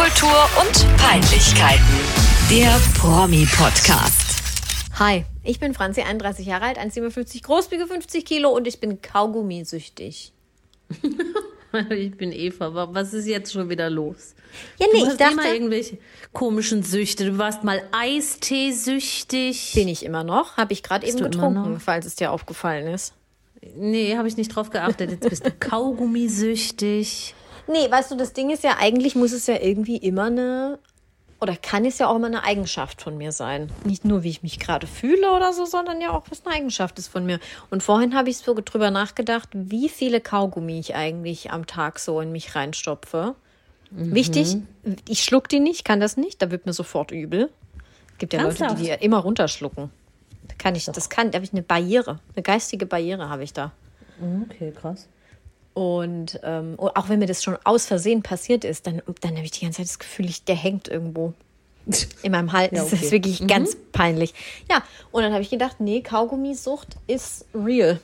Popkultur und Peinlichkeiten. Der Promi-Podcast. Hi, ich bin Franzi, 31 Jahre alt, 1,57 groß, wiege 50 Kilo und ich bin Kaugummisüchtig. Ich bin Eva. Was ist jetzt schon wieder los? Ja, nee, du ich hast dachte- immer irgendwelche komischen Süchte. Du warst mal Eistee-süchtig. Bin ich immer noch, habe ich gerade eben getrunken, falls es dir aufgefallen ist. Nee, habe ich nicht drauf geachtet. Jetzt bist du Kaugummisüchtig. Nee, weißt du, das Ding ist ja, eigentlich muss es ja irgendwie immer eine, oder kann es ja auch immer eine Eigenschaft von mir sein. Nicht nur, wie ich mich gerade fühle oder so, sondern ja auch, was eine Eigenschaft ist von mir. Und vorhin habe ich so drüber nachgedacht, wie viele Kaugummi ich eigentlich am Tag so in mich reinstopfe. Wichtig, ich schluck die nicht, kann das nicht, da wird mir sofort übel. Gibt ja Leute, Ernsthaft? die die immer runterschlucken. Da kann ich, das kann, da habe ich eine Barriere, eine geistige Barriere habe ich da. Okay, krass. Und ähm, auch wenn mir das schon aus Versehen passiert ist, dann, dann habe ich die ganze Zeit das Gefühl, ich, der hängt irgendwo in meinem Hals. Ja, Das okay. ist wirklich ganz peinlich. Ja, und dann habe ich gedacht, nee, Kaugummisucht ist real.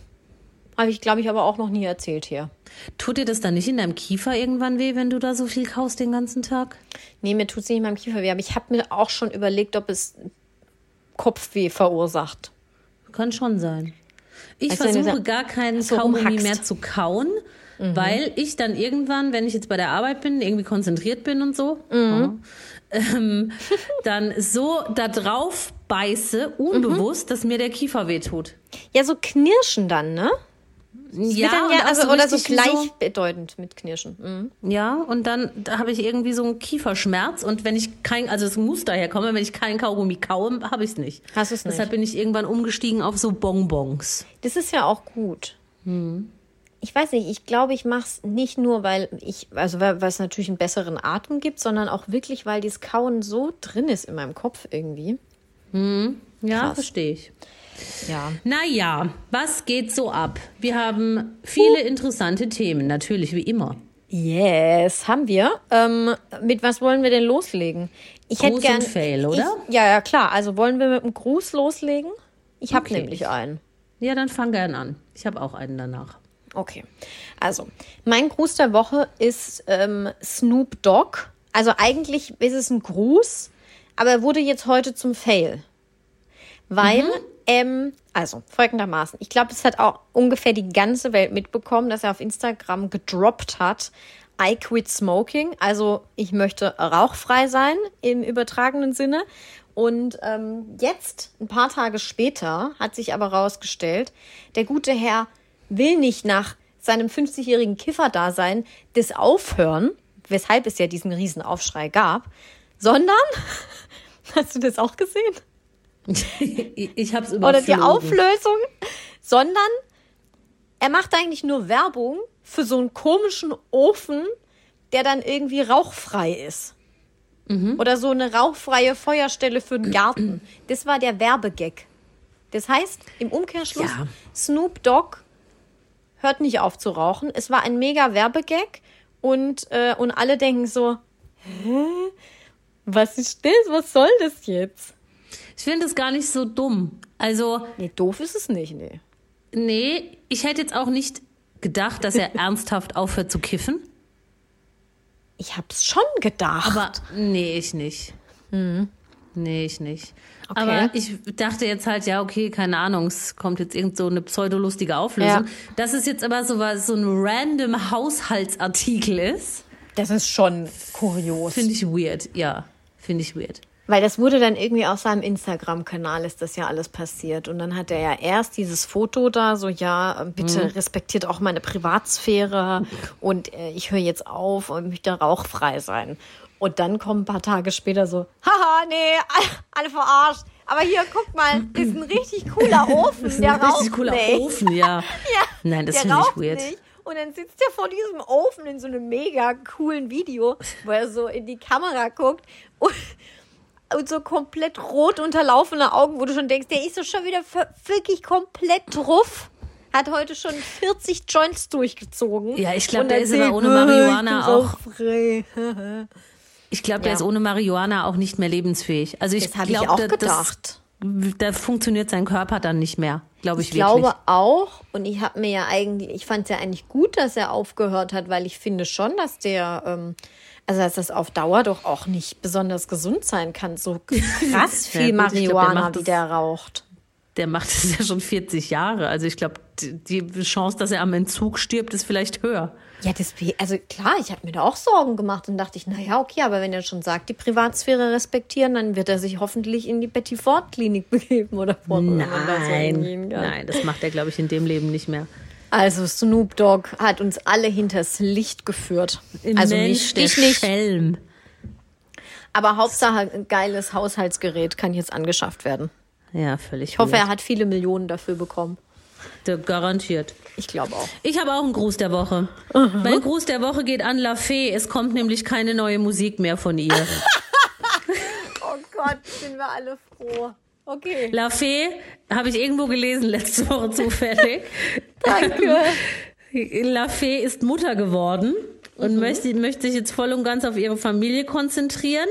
Habe ich, glaube ich, aber auch noch nie erzählt hier. Tut dir das dann nicht in deinem Kiefer irgendwann weh, wenn du da so viel kaust den ganzen Tag? Nee, mir tut es nicht in meinem Kiefer weh, aber ich habe mir auch schon überlegt, ob es Kopfweh verursacht. Kann schon sein. Ich Also versuche gar keinen so Kaugummi rumhackst. mehr zu kauen, weil ich dann irgendwann, wenn ich jetzt bei der Arbeit bin, irgendwie konzentriert bin und so, ja, ähm, dann so da drauf beiße, unbewusst, dass mir der Kiefer wehtut. Ja, so knirschen dann, ne? Ja, dann ja also, oder so gleichbedeutend mit Knirschen. Mhm. Ja, und dann da habe ich irgendwie so einen Kieferschmerz und wenn ich kein, also es muss daher kommen, wenn ich keinen Kaugummi kaue, habe ich es nicht. Hast du's nicht? Deshalb bin ich irgendwann umgestiegen auf so Bonbons. Das ist ja auch gut. Ich weiß nicht, ich glaube, ich mache es nicht nur, weil ich, also weil weil es natürlich einen besseren Atem gibt, sondern auch wirklich, weil dieses Kauen so drin ist in meinem Kopf irgendwie. Ja, Krass. verstehe ich. Ja. Naja, was geht so ab? Wir haben viele interessante Themen, natürlich wie immer. Yes, haben wir. Ähm, mit was wollen wir denn loslegen? Ich hätte Gruß gern. und Fail, oder? Ich, ja, ja, klar. Also wollen wir mit einem Gruß loslegen? Ich habe Okay. nämlich einen. Ja, dann fang gern an. Ich habe auch einen danach. Okay. Also, mein Gruß der Woche ist ähm, Snoop Dogg. Also eigentlich ist es ein Gruß, aber er wurde jetzt heute zum Fail. Weil, ähm, also folgendermaßen, ich glaube, es hat auch ungefähr die ganze Welt mitbekommen, dass er auf Instagram gedroppt hat, I quit smoking. Also ich möchte rauchfrei sein im übertragenen Sinne. Und ähm, jetzt, ein paar Tage später, hat sich aber rausgestellt, der gute Herr will nicht nach seinem 50-jährigen Kifferdasein das aufhören, weshalb es ja diesen riesen Aufschrei gab, sondern, hast du das auch gesehen? Ich, ich habe es Oder die. Auflösung, sondern er macht eigentlich nur Werbung für so einen komischen Ofen, der dann irgendwie rauchfrei ist. Oder so eine rauchfreie Feuerstelle für den Garten. Das war der Werbegag. Das heißt, im Umkehrschluss, Ja. Snoop Dogg hört nicht auf zu rauchen. Es war ein mega Werbegag und, äh, und alle denken so, hä? Was ist das? Was soll das jetzt? Ich finde es gar nicht so dumm. Also, Nee, doof ist es nicht, nee. nee, ich hätte jetzt auch nicht gedacht, dass er ernsthaft aufhört zu kiffen. Ich hab's schon gedacht. Aber nee, ich nicht. Nee, ich nicht. Mhm. Okay. Aber ich dachte jetzt halt, ja, okay, keine Ahnung, es kommt jetzt irgend so eine pseudolustige Auflösung. Ja. Dass es jetzt aber so, was, so ein random Haushaltsartikel ist, das ist schon kurios. finde ich weird. Ja, finde ich weird. Weil das wurde dann irgendwie auf seinem Instagram-Kanal ist das ja alles passiert. Und dann hat er ja erst dieses Foto da, so ja, bitte respektiert auch meine Privatsphäre und äh, ich höre jetzt auf und möchte rauchfrei sein. Und dann kommen ein paar Tage später so, haha, nee, alle, verarscht. Aber hier, guck mal, ist ein richtig cooler Ofen, Das ist der ein raucht richtig cooler nicht. Ofen, ja. Ja, Nein, das der finde ich raucht weird. Nicht. Und dann sitzt er vor diesem Ofen in so einem mega coolen Video, wo er so in die Kamera guckt und, und so komplett rot unterlaufene Augen, wo du schon denkst, der ist so schon wieder wirklich komplett drauf. Hat heute schon 40 Joints durchgezogen. Ja, ich glaub, Und der ist aber ohne "Äh, Marihuana auch- rauchfrei." Ich glaube, der Ja. ist ohne Marihuana auch nicht mehr lebensfähig. Also ich habe ich auch da, gedacht. Das, da funktioniert sein Körper dann nicht mehr, glaube ich, Ich wirklich. glaube auch, und ich habe mir ja eigentlich, ich fand es ja eigentlich gut, dass er aufgehört hat, weil ich finde schon, dass der ähm, Also, dass das auf Dauer doch auch nicht besonders gesund sein kann. So krass Ja, viel gut, ich glaub, der Marihuana, wie der raucht. Der macht es ja schon 40 Jahre. Also ich glaube, die Chance, dass er am Entzug stirbt, ist vielleicht höher. Ja, das, also klar, ich habe mir da auch Sorgen gemacht und dachte ich, naja, okay, aber wenn er schon sagt, die Privatsphäre respektieren, dann wird er sich hoffentlich in die Betty Ford Klinik begeben oder hingehen Nein, kann. nein, das macht er, glaube ich, in dem Leben nicht mehr. Also Snoop Dogg hat uns alle hinters Licht geführt. also Mensch, der dich nicht, Schelm. aber Hauptsache ein geiles Haushaltsgerät kann jetzt angeschafft werden. Ja, völlig. Ich hoffe, er hat viele Millionen dafür bekommen. Garantiert. Ich glaube auch. Ich habe auch einen Gruß der Woche. Mein Gruß der Woche geht an La Fee. Es kommt nämlich keine neue Musik mehr von ihr. Oh Gott, sind wir alle froh. Okay. La Fee habe ich irgendwo gelesen letzte Woche zufällig. Danke. La Fee ist Mutter geworden und möchte, möchte sich jetzt voll und ganz auf ihre Familie konzentrieren.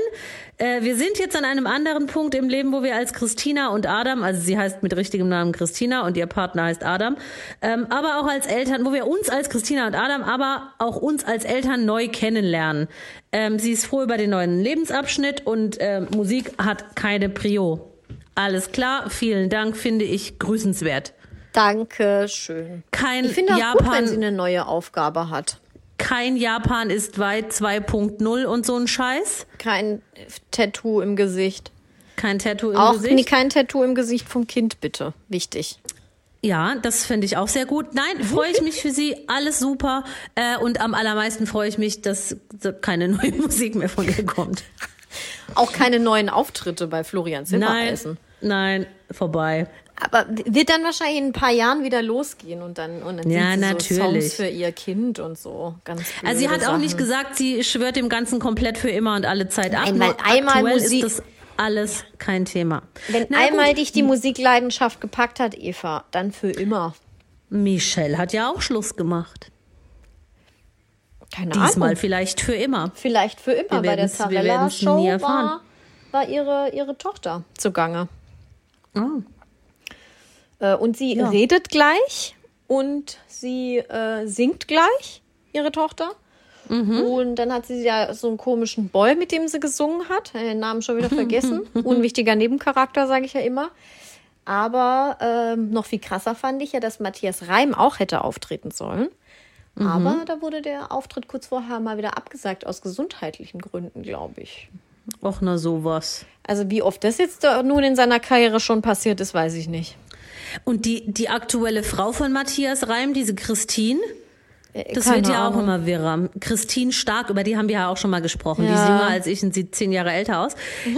Äh, wir sind jetzt an einem anderen Punkt im Leben, wo wir als Christina und Adam, also sie heißt mit richtigem Namen Christina und ihr Partner heißt Adam, ähm, aber auch als Eltern, wo wir uns als Christina und Adam, aber auch uns als Eltern neu kennenlernen. Ähm, sie ist froh über den neuen Lebensabschnitt und äh, Musik hat keine Prio. Alles klar, vielen Dank, finde ich grüßenswert. Danke schön. Kein Ich finde auch Japan gut, wenn sie eine neue Aufgabe hat. Kein Japan ist weit 2.0 und so ein Scheiß. Kein Tattoo im Gesicht. Kein Tattoo im Auch Gesicht. nee, kein Tattoo im Gesicht vom Kind, bitte. Wichtig. Ja, das finde ich auch sehr gut. Nein, freue ich mich für Sie. Alles super. Äh, und am allermeisten freue ich mich, dass keine neue Musik mehr von ihr kommt. Auch keine neuen Auftritte bei Florian Nein, Silbereisen. nein, vorbei. Aber wird dann wahrscheinlich in ein paar Jahren wieder losgehen und dann, und dann Ja, sie so natürlich. Songs für ihr Kind und so. Ganz Also sie hat auch nicht Sachen. gesagt, sie schwört dem Ganzen komplett für immer und alle Zeit ab. Nein, weil einmal Musik- ist das alles kein Thema. Wenn Na einmal gut. dich die Musikleidenschaft gepackt hat, Eva, dann für immer. Michelle hat ja auch Schluss gemacht. Keine Diesmal Ahnung. vielleicht für immer. Vielleicht für immer. Bei der wir werden's nie Zarella-Show erfahren. war, war ihre, ihre Tochter zugange. Oh. Äh, und sie Ja. redet gleich und sie äh, singt gleich, ihre Tochter. Mhm. Und dann hat sie ja so einen komischen Boy, mit dem sie gesungen hat. Äh, Den Namen schon wieder vergessen. Unwichtiger Nebencharakter, sage ich ja immer. Aber ähm, noch viel krasser fand ich ja, dass Matthias Reim auch hätte auftreten sollen. Mhm. Aber da wurde der Auftritt kurz vorher mal wieder abgesagt, aus gesundheitlichen Gründen, glaube ich. Och, na sowas. Also wie oft das jetzt da nun in seiner Karriere schon passiert ist, weiß ich nicht. Und die, die aktuelle Frau von Matthias Reim, diese Christine, Äh, das keine wird ja auch Ahnung. immer wirrer. Christine Stark, über die haben wir ja auch schon mal gesprochen. Die ist Ja. jünger als ich und sieht zehn Jahre älter aus.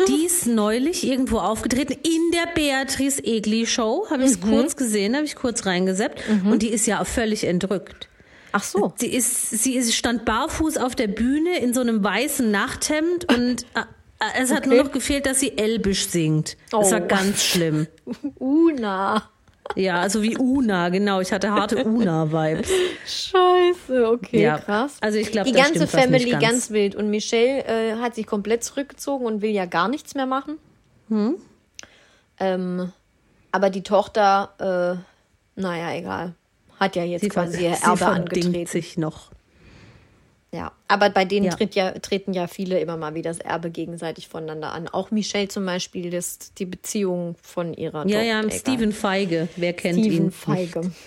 Die ist neulich irgendwo aufgetreten in der Beatrice Egli Show. Habe ich es Mhm. kurz gesehen, habe ich kurz reingeseppt. Und die ist ja völlig entrückt. Ach so. Sie ist, sie ist, stand barfuß auf der Bühne in so einem weißen Nachthemd und äh, äh, es hat Okay. nur noch gefehlt, dass sie Elbisch singt. Das war Oh. ganz schlimm. Una. Ja, also wie Una, genau. Ich hatte harte Una-Vibes. Scheiße, okay, Ja, krass. also ich glaub, Die ganze Family ganz. ganz. wild. Und Michelle äh, hat sich komplett zurückgezogen und will ja gar nichts mehr machen. Ähm, aber die Tochter, äh, naja, egal. Hat ja jetzt Sie, quasi ihr sie Erbe verdingt angetreten. sich noch. Ja, aber bei denen Ja. tritt ja, treten ja viele immer mal wieder das Erbe gegenseitig voneinander an. Auch Michelle zum Beispiel, das, die Beziehung von ihrer Ja, ja. Steven Feige. Wer kennt Steven ihn? Feige.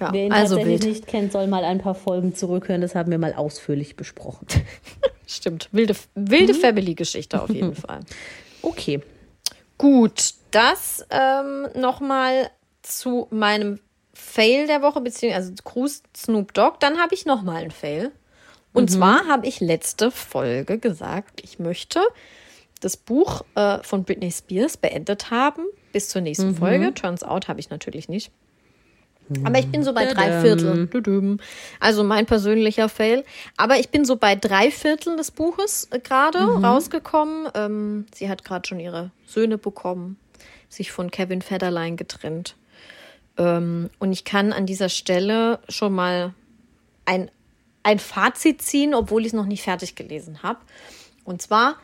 Ja, Wer ihn also tatsächlich wild. nicht kennt, soll mal ein paar Folgen zurückhören. Das haben wir mal ausführlich besprochen. Stimmt. Wilde, wilde Mhm. Family-Geschichte auf jeden Fall. Okay. Gut, das ähm, nochmal zu meinem Fail der Woche, beziehungsweise also Gruß Snoop Dogg. Dann habe ich nochmal einen Fail. Und zwar habe ich letzte Folge gesagt, ich möchte das Buch äh, von Britney Spears beendet haben bis zur nächsten Folge. Turns out habe ich natürlich nicht. Aber ich bin so bei drei. Vierteln. Also mein persönlicher Fail. Aber ich bin so bei drei Vierteln des Buches äh, gerade rausgekommen. Ähm, sie hat gerade schon ihre Söhne bekommen, sich von Kevin Federline getrennt. Ähm, und ich kann an dieser Stelle schon mal ein, ein Fazit ziehen, obwohl ich es noch nicht fertig gelesen habe. Und zwar,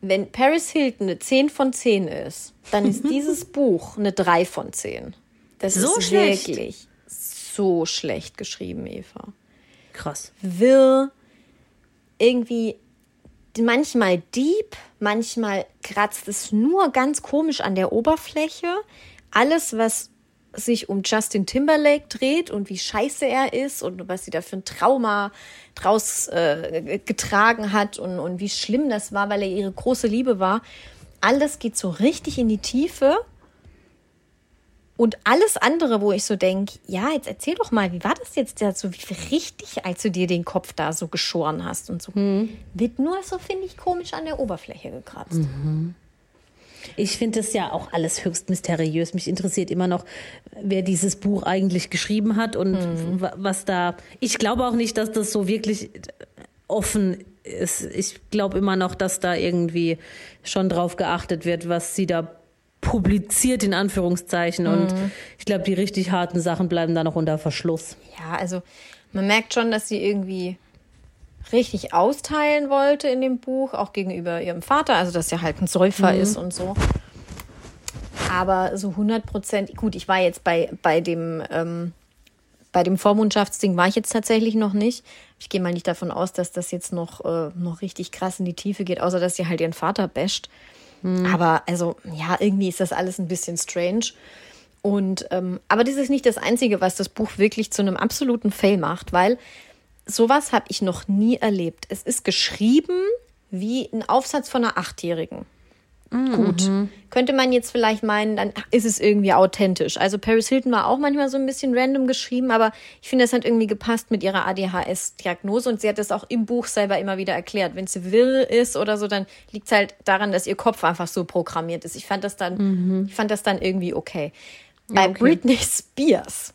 wenn Paris Hilton eine 10 von 10 ist, dann ist dieses Buch eine 3 von 10. Das So ist schlecht? wirklich so schlecht geschrieben, Eva. Krass. Wirr, irgendwie manchmal deep, manchmal kratzt es nur ganz komisch an der Oberfläche. Alles, was sich um Justin Timberlake dreht und wie scheiße er ist und was sie da für ein Trauma draus äh, getragen hat und, und wie schlimm das war, weil er ihre große Liebe war. Alles geht so richtig in die Tiefe. Und alles andere, wo ich so denke, ja, jetzt erzähl doch mal, wie war das jetzt so wie richtig, als du dir den Kopf da so geschoren hast und so, hm. wird nur so, finde ich, komisch an der Oberfläche gekratzt. Mhm. Ich finde es ja auch alles höchst mysteriös. Mich interessiert immer noch, wer dieses Buch eigentlich geschrieben hat und mhm. was da. Ich glaube auch nicht, dass das so wirklich offen ist. Ich glaube immer noch, dass da irgendwie schon drauf geachtet wird, was sie da publiziert, in Anführungszeichen. Mhm. Und ich glaube, die richtig harten Sachen bleiben da noch unter Verschluss. Ja, also man merkt schon, dass sie irgendwie richtig austeilen wollte in dem Buch, auch gegenüber ihrem Vater, also dass er halt ein Säufer mhm. ist und so. Aber so 100 Prozent, gut, ich war jetzt bei, bei dem, ähm, bei dem Vormundschaftsding war ich jetzt tatsächlich noch nicht. Ich gehe mal nicht davon aus, dass das jetzt noch, äh, noch richtig krass in die Tiefe geht, außer dass sie halt ihren Vater basht. Mhm. Aber also, ja, irgendwie ist das alles ein bisschen strange. Und, ähm, aber das ist nicht das Einzige, was das Buch wirklich zu einem absoluten Fail macht, weil sowas habe ich noch nie erlebt. Es ist geschrieben wie ein Aufsatz von einer Achtjährigen. Mhm. Gut. Könnte man jetzt vielleicht meinen, dann ist es irgendwie authentisch. Also Paris Hilton war auch manchmal so ein bisschen random geschrieben, aber ich finde, das hat irgendwie gepasst mit ihrer ADHS-Diagnose und sie hat das auch im Buch selber immer wieder erklärt. Wenn sie wirr ist oder so, dann liegt es halt daran, dass ihr Kopf einfach so programmiert ist. Ich fand das dann, mhm. ich fand das dann irgendwie okay. Bei okay. Britney Spears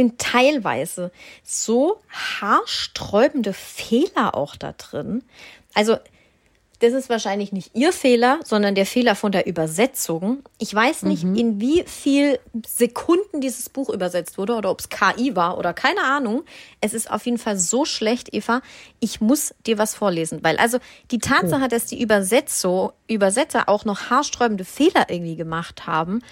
sind teilweise so haarsträubende Fehler auch da drin. Also, das ist wahrscheinlich nicht ihr Fehler, sondern der Fehler von der Übersetzung. Ich weiß nicht, mhm. in wie viel Sekunden dieses Buch übersetzt wurde oder ob es KI war oder keine Ahnung. Es ist auf jeden Fall so schlecht, Eva. Ich muss dir was vorlesen, weil also die Tatsache, oh. dass die Übersetzer, Übersetzer auch noch haarsträubende Fehler irgendwie gemacht haben,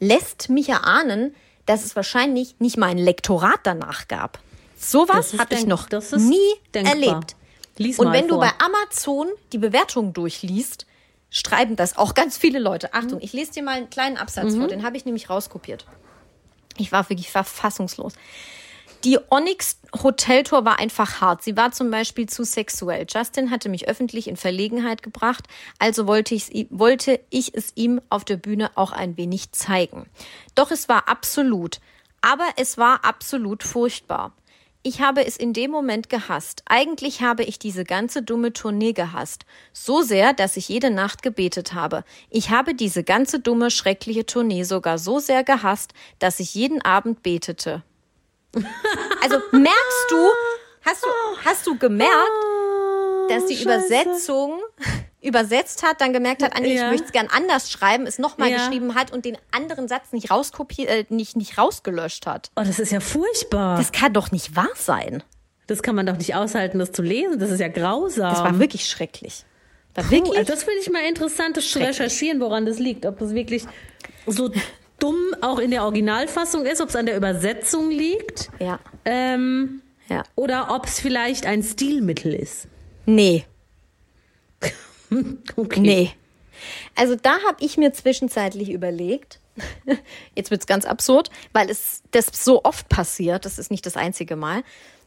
lässt mich erahnen, dass es wahrscheinlich nicht mal ein Lektorat danach gab. Sowas habe ich noch nie denkbar. erlebt. Lies Und wenn vor. du bei Amazon die Bewertungen durchliest, schreiben das auch ganz viele Leute. Achtung, ich lese dir mal einen kleinen Absatz mhm. vor, den habe ich nämlich rauskopiert. Ich war wirklich verfassungslos. Die Onyx Hoteltour war einfach hart. Sie war zum Beispiel zu sexuell. Justin hatte mich öffentlich in Verlegenheit gebracht, also wollte, ich, wollte ich es ihm auf der Bühne auch ein wenig zeigen. Doch es war absolut, aber es war absolut furchtbar. Ich habe es in dem Moment gehasst. Eigentlich habe ich diese ganze dumme Tournee gehasst. So sehr, dass ich jede Nacht gebetet habe. Ich habe diese ganze dumme, schreckliche Tournee sogar so sehr gehasst, dass ich jeden Abend betete. Also merkst du, hast du, hast du gemerkt, dass die Scheiße. Übersetzung übersetzt hat, dann gemerkt hat, Anni, ja. ich möchte es gern anders schreiben, es nochmal ja. geschrieben hat und den anderen Satz nicht rauskopiert, äh, nicht, nicht rausgelöscht hat. Oh, das ist ja furchtbar. Das kann doch nicht wahr sein. Das kann man doch nicht aushalten, das zu lesen. Das ist ja grausam. Das war wirklich schrecklich. War Puh, wirklich also das finde ich mal interessant, das zu recherchieren, woran das liegt. Ob das wirklich so dumm auch in der Originalfassung ist, ob es an der Übersetzung liegt. Ja. Ähm, ja. Oder ob es vielleicht ein Stilmittel ist. Nee. okay. Nee. Also da habe ich mir zwischenzeitlich überlegt, jetzt wird es ganz absurd, weil es das so oft passiert, das ist nicht das einzige Mal,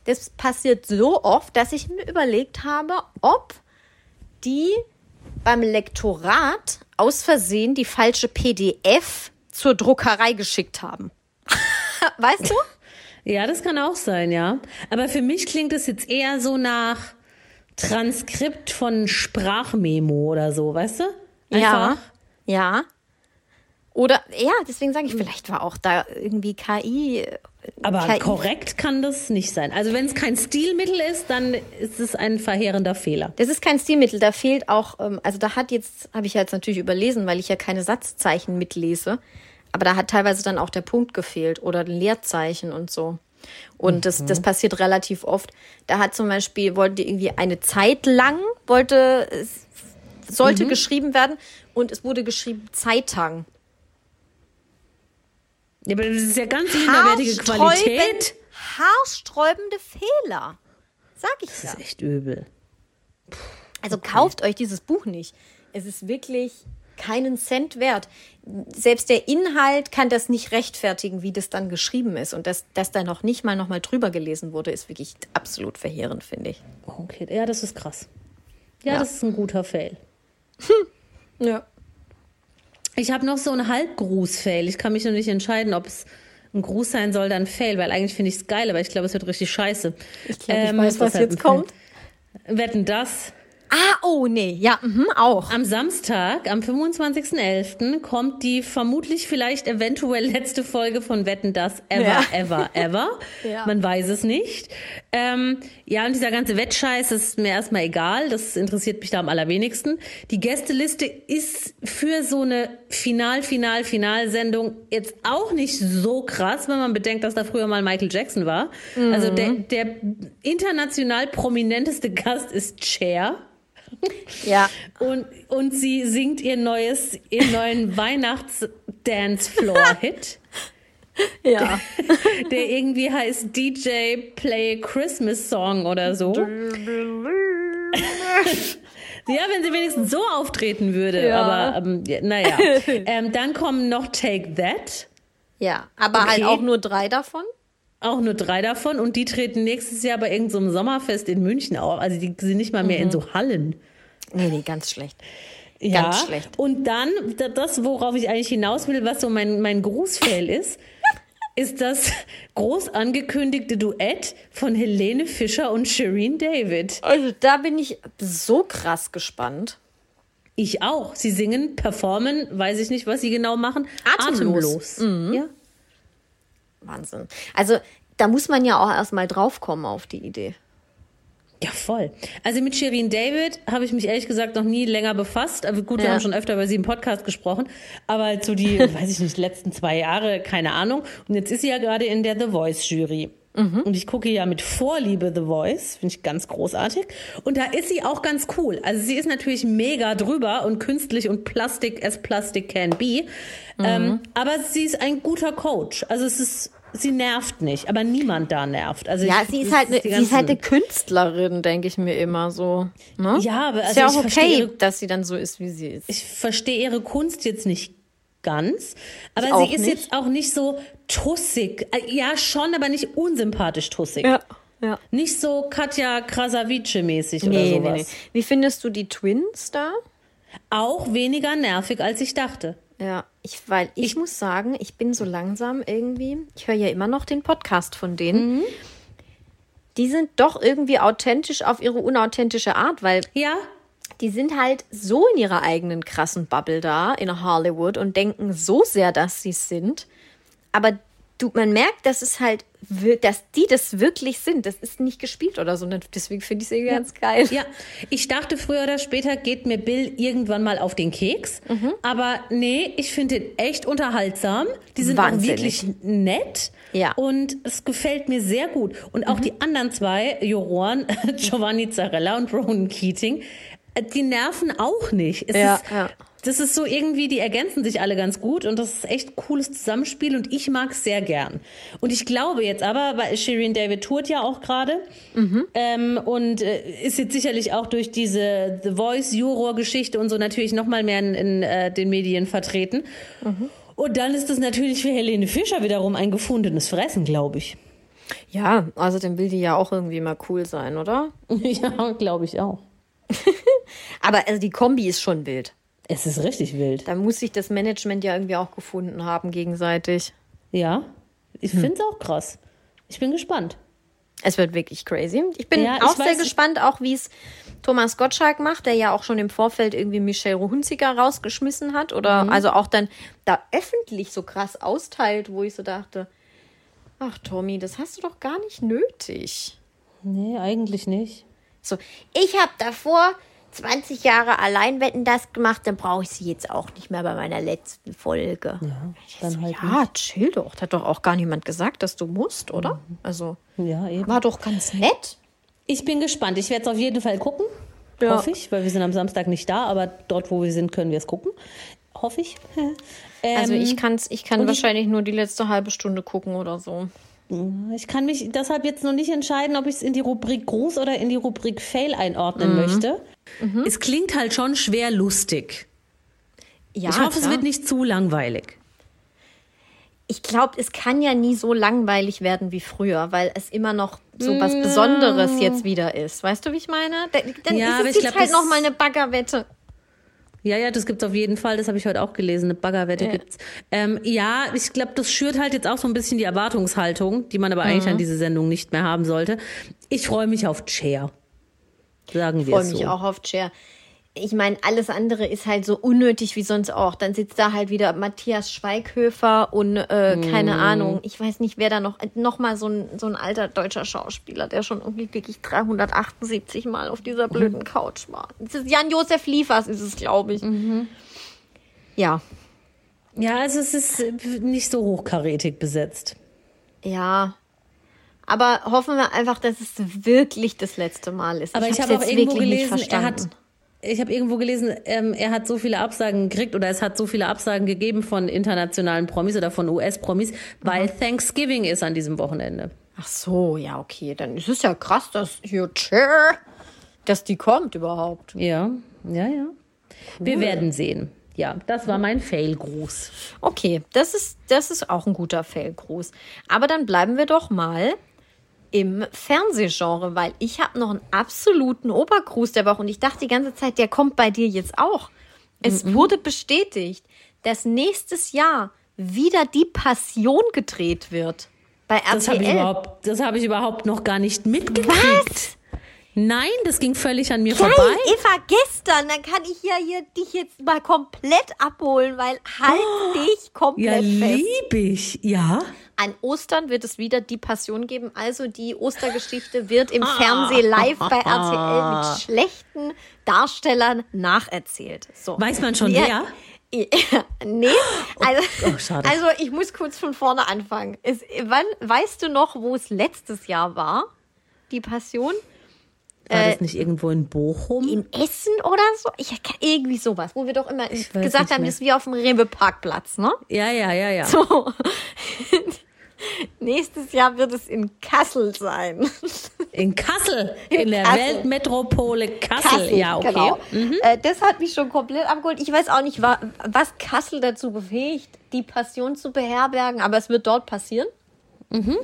das passiert so oft, dass ich mir überlegt habe, ob die beim Lektorat aus Versehen die falsche PDF zur Druckerei geschickt haben. weißt du? Ja, das kann auch sein, ja. Aber für mich klingt es jetzt eher so nach Transkript von Sprachmemo oder so, weißt du? Einfach. Ja. Ja. Oder ja, deswegen sage ich, vielleicht war auch da irgendwie KI. Aber KI. korrekt kann das nicht sein. Also wenn es kein Stilmittel ist, dann ist es ein verheerender Fehler. Das ist kein Stilmittel. Da fehlt auch, ähm, also da hat jetzt, habe ich jetzt natürlich überlesen, weil ich ja keine Satzzeichen mitlese. Aber da hat teilweise dann auch der Punkt gefehlt oder ein Leerzeichen und so. Und mhm. das, das passiert relativ oft. Da hat zum Beispiel, wollte irgendwie eine Zeit lang, wollte, sollte mhm. geschrieben werden und es wurde geschrieben Zeitang. Ja, aber das ist ja ganz minderwertige Qualität. Haarsträubende Fehler. Sag ich das ja. Das ist echt übel. Also kauft euch dieses Buch nicht. Es ist wirklich keinen Cent wert. Selbst der Inhalt kann das nicht rechtfertigen, wie das dann geschrieben ist. Und dass, dass da noch nicht mal noch mal drüber gelesen wurde, ist wirklich absolut verheerend, finde ich. Okay, ja, das ist krass. Ja, Ja. das ist ein guter Fail. Ja. Ich habe noch so einen Halbgruß-Fail. Ich kann mich noch nicht entscheiden, ob es ein Gruß sein soll, dann Fail, weil eigentlich finde ich es geil, aber ich glaube, es wird richtig scheiße. Ich glaube, ich Ähm, weiß, was jetzt kommt. Wetten das? Ah, oh, nee. Ja, mhm, auch. Am Samstag, am 25.11., kommt die vermutlich vielleicht eventuell letzte Folge von Wetten das ever, Ja. ever, ever. Ja. Man weiß es nicht. Ähm, ja, und dieser ganze Wettscheiß ist mir erstmal egal. Das interessiert mich da am allerwenigsten. Die Gästeliste ist für so eine Final, Final, Finalsendung jetzt auch nicht so krass, wenn man bedenkt, dass da früher mal Michael Jackson war. Also der, der international prominenteste Gast ist Cher. Ja. Und, und sie singt ihr neues, ihren neuen Weihnachts-Dance-Floor-Hit, Ja. der irgendwie heißt DJ Play a Christmas Song oder so. Ja, wenn sie wenigstens so auftreten würde. Ja. Aber ähm, ja, naja. ähm, dann kommen noch Take That. Ja, aber halt Okay. auch nur drei davon. Auch nur drei davon und die treten nächstes Jahr bei irgendeinem so Sommerfest in München auf. Also die sind nicht mal mehr in so Hallen. Nee, nee, ganz schlecht. Ja, Ganz schlecht. Und dann, da- das, worauf ich eigentlich hinaus will, was so mein, mein Grußfail ist, ist das groß angekündigte Duett von Helene Fischer und Shireen David. Also da bin ich so krass gespannt. Ich auch. Sie singen, performen, weiß ich nicht, was sie genau machen. Atemlos. Mhm. Ja. Wahnsinn. Also da muss man ja auch erstmal draufkommen auf die Idee. Ja, voll. Also mit Shirin David habe ich mich ehrlich gesagt noch nie länger befasst. Aber gut, wir Ja. haben schon öfter über sie im Podcast gesprochen. Aber zu die, weiß ich nicht, letzten zwei Jahre, keine Ahnung. Und jetzt ist sie ja gerade in der The Voice Jury. Und ich gucke ja mit Vorliebe The Voice, finde ich ganz großartig. Und da ist sie auch ganz cool. Also sie ist natürlich mega drüber und künstlich und Plastik as Plastic can be. Ähm, aber sie ist ein guter Coach. Also es ist, sie nervt nicht, aber niemand da nervt. Also Ja, ich- sie ist halt, ne, die sie ist halt eine Künstlerin, denke ich mir immer so. Ne? Ja, aber ist also ja ich auch okay, ihre- dass sie dann so ist, wie sie ist. ich verstehe ihre Kunst jetzt nicht ganz, aber sie ist nicht. jetzt auch nicht so tussig. Äh, Ja, schon, aber nicht unsympathisch tussig. ja, ja. Nicht so Katja Krasavice-mäßig oder Nee, nee, sowas. nee. Wie findest du die Twins da? Auch weniger nervig, als ich dachte. Ja, ich, weil ich, muss sagen, ich bin so langsam irgendwie, ich höre ja immer noch den Podcast von denen. Die sind doch irgendwie authentisch auf ihre unauthentische Art, weil Ja, die sind halt so in ihrer eigenen krassen Bubble da in Hollywood und denken so sehr, dass sie es sind. Aber du, man merkt, dass es halt, dass die das wirklich sind. Das ist nicht gespielt oder so. Und deswegen finde ich es irgendwie ganz geil. ja. Ich dachte, früher oder später geht mir Bill irgendwann mal auf den Keks. Mhm. Aber nee, ich finde den echt unterhaltsam. Die sind auch Wahnsinnig. wirklich nett. Ja. Mhm. Und es gefällt mir sehr gut. Und auch die anderen zwei Juroren, Giovanni Zarella und Ronan Keating, äh, die nerven auch nicht. Es Ja, ist, ja. Das ist so irgendwie, die ergänzen sich alle ganz gut und das ist echt cooles Zusammenspiel und ich mag es sehr gern. Und ich glaube jetzt aber, weil Shirin David tourt ja auch gerade ähm, und äh, ist jetzt sicherlich auch durch diese The Voice Juror-Geschichte und so natürlich noch mal mehr in, in äh, den Medien vertreten. Und dann ist das natürlich für Helene Fischer wiederum ein gefundenes Fressen, glaube ich. Ja, außerdem will die ja auch irgendwie mal cool sein, oder? ja, glaube ich auch. Aber also die Kombi ist schon wild. Es ist richtig wild. Da muss sich das Management ja irgendwie auch gefunden haben gegenseitig. Ja, ich finde es auch krass. Ich bin gespannt. Es wird wirklich crazy. Ich bin Ja, ich auch sehr weiß- gespannt, auch wie es Thomas Gottschalk macht, der ja auch schon im Vorfeld irgendwie Michelle Hunziker rausgeschmissen hat oder Mhm. also auch dann da öffentlich so krass austeilt, wo ich so dachte, ach Tommy, das hast du doch gar nicht nötig. Nee, eigentlich nicht. So, ich habe davor 20 Jahre allein wetten das gemacht, dann brauche ich sie jetzt auch nicht mehr bei meiner letzten Folge. Ja, dann halt Ja, chill doch. Da hat doch auch gar niemand gesagt, dass du musst, oder? Mhm. Also. Ja, eben. war doch ganz nett. Ich bin gespannt. Ich werde es auf jeden Fall gucken. Ja. Hoffe ich, weil wir sind am Samstag nicht da, aber dort, wo wir sind, können wir es gucken. Hoffe ich. Also Ähm, ich kann's, ich kann und ich- wahrscheinlich nur die letzte halbe Stunde gucken oder so. Ich kann mich deshalb jetzt noch nicht entscheiden, ob ich es in die Rubrik Gruß oder in die Rubrik Fail einordnen möchte. Es klingt halt schon schwer lustig. Ja, ich hoffe, es klar. wird nicht zu langweilig. Ich glaube, es kann ja nie so langweilig werden wie früher, weil es immer noch so was Besonderes jetzt wieder ist. Weißt du, wie ich meine? Da- Dann Ja, ist ich es jetzt glaub, halt das- noch mal eine Baggerwette. Ja, ja, das gibt's auf jeden Fall. Das habe ich heute auch gelesen. Eine Baggerwette Ja. gibt's. Ähm, ja, ich glaube, das schürt halt jetzt auch so ein bisschen die Erwartungshaltung, die man aber eigentlich an diese Sendung nicht mehr haben sollte. Ich freue mich auf Chair. Sagen Ich wir freue es mich so. auch auf Cher. Ich meine, alles andere ist halt so unnötig wie sonst auch. Dann sitzt da halt wieder Matthias Schweighöfer und äh, keine Mhm. Ahnung. Ich weiß nicht, wer da noch. Noch mal so ein, so ein alter deutscher Schauspieler, der schon irgendwie wirklich 378 Mal auf dieser Mhm. blöden Couch war. Das ist Jan-Josef Liefers, ist es, glaube ich. Mhm. Ja, Ja, also es ist äh, nicht so hochkarätig besetzt. ja. Aber hoffen wir einfach, dass es wirklich das letzte Mal ist. Aber ich, hab's habe auch jetzt irgendwo gelesen, er hat, verstanden. Ich habe irgendwo gelesen, ähm, er hat so viele Absagen gekriegt oder es hat so viele Absagen gegeben von internationalen Promis oder von US-Promis, weil Mhm. Thanksgiving ist an diesem Wochenende. Ach so, ja, okay. Dann ist es ja krass, dass hier dass die kommt überhaupt. Ja, ja, ja. Wir werden sehen. Ja, das war mein Fail-Gruß. Okay, das ist, das ist auch ein guter Fellgruß. Aber dann bleiben wir doch mal im Fernsehgenre, weil ich habe noch einen absoluten Obergruß der Woche und ich dachte die ganze Zeit, der kommt bei dir jetzt auch. Es wurde bestätigt, dass nächstes Jahr wieder die Passion gedreht wird. Bei RTL. Das habe ich, überhaupt- das hab ich überhaupt noch gar nicht mitgekriegt. Was? Nein, das ging völlig an mir Geil, vorbei. Eva, gestern, dann kann ich ja hier dich jetzt mal komplett abholen, weil halt dich Ja, komplett fest. lieb ich. Ja. An Ostern wird es wieder die Passion geben. Also die Ostergeschichte wird im Fernsehen live bei RTL mit schlechten Darstellern nacherzählt. So. Weiß man schon Ja. wer? nee, also, oh, schade. also ich muss kurz von vorne anfangen. Es, wann, weißt du noch, wo es letztes Jahr war? Die Passion? War Äh, das nicht irgendwo in Bochum? In Essen oder so? Ich irgendwie sowas, wo wir doch immer gesagt haben, das ist wie auf dem Rewe-Parkplatz, ne? ja, ja, ja, ja. So. Nächstes Jahr wird es in Kassel sein. In Kassel, in, der Kassel. Weltmetropole Kassel. Ja, okay. Genau. Äh, das hat mich schon komplett abgeholt. Ich weiß auch nicht, wa- was Kassel dazu befähigt, die Passion zu beherbergen, aber es wird dort passieren. Mhm.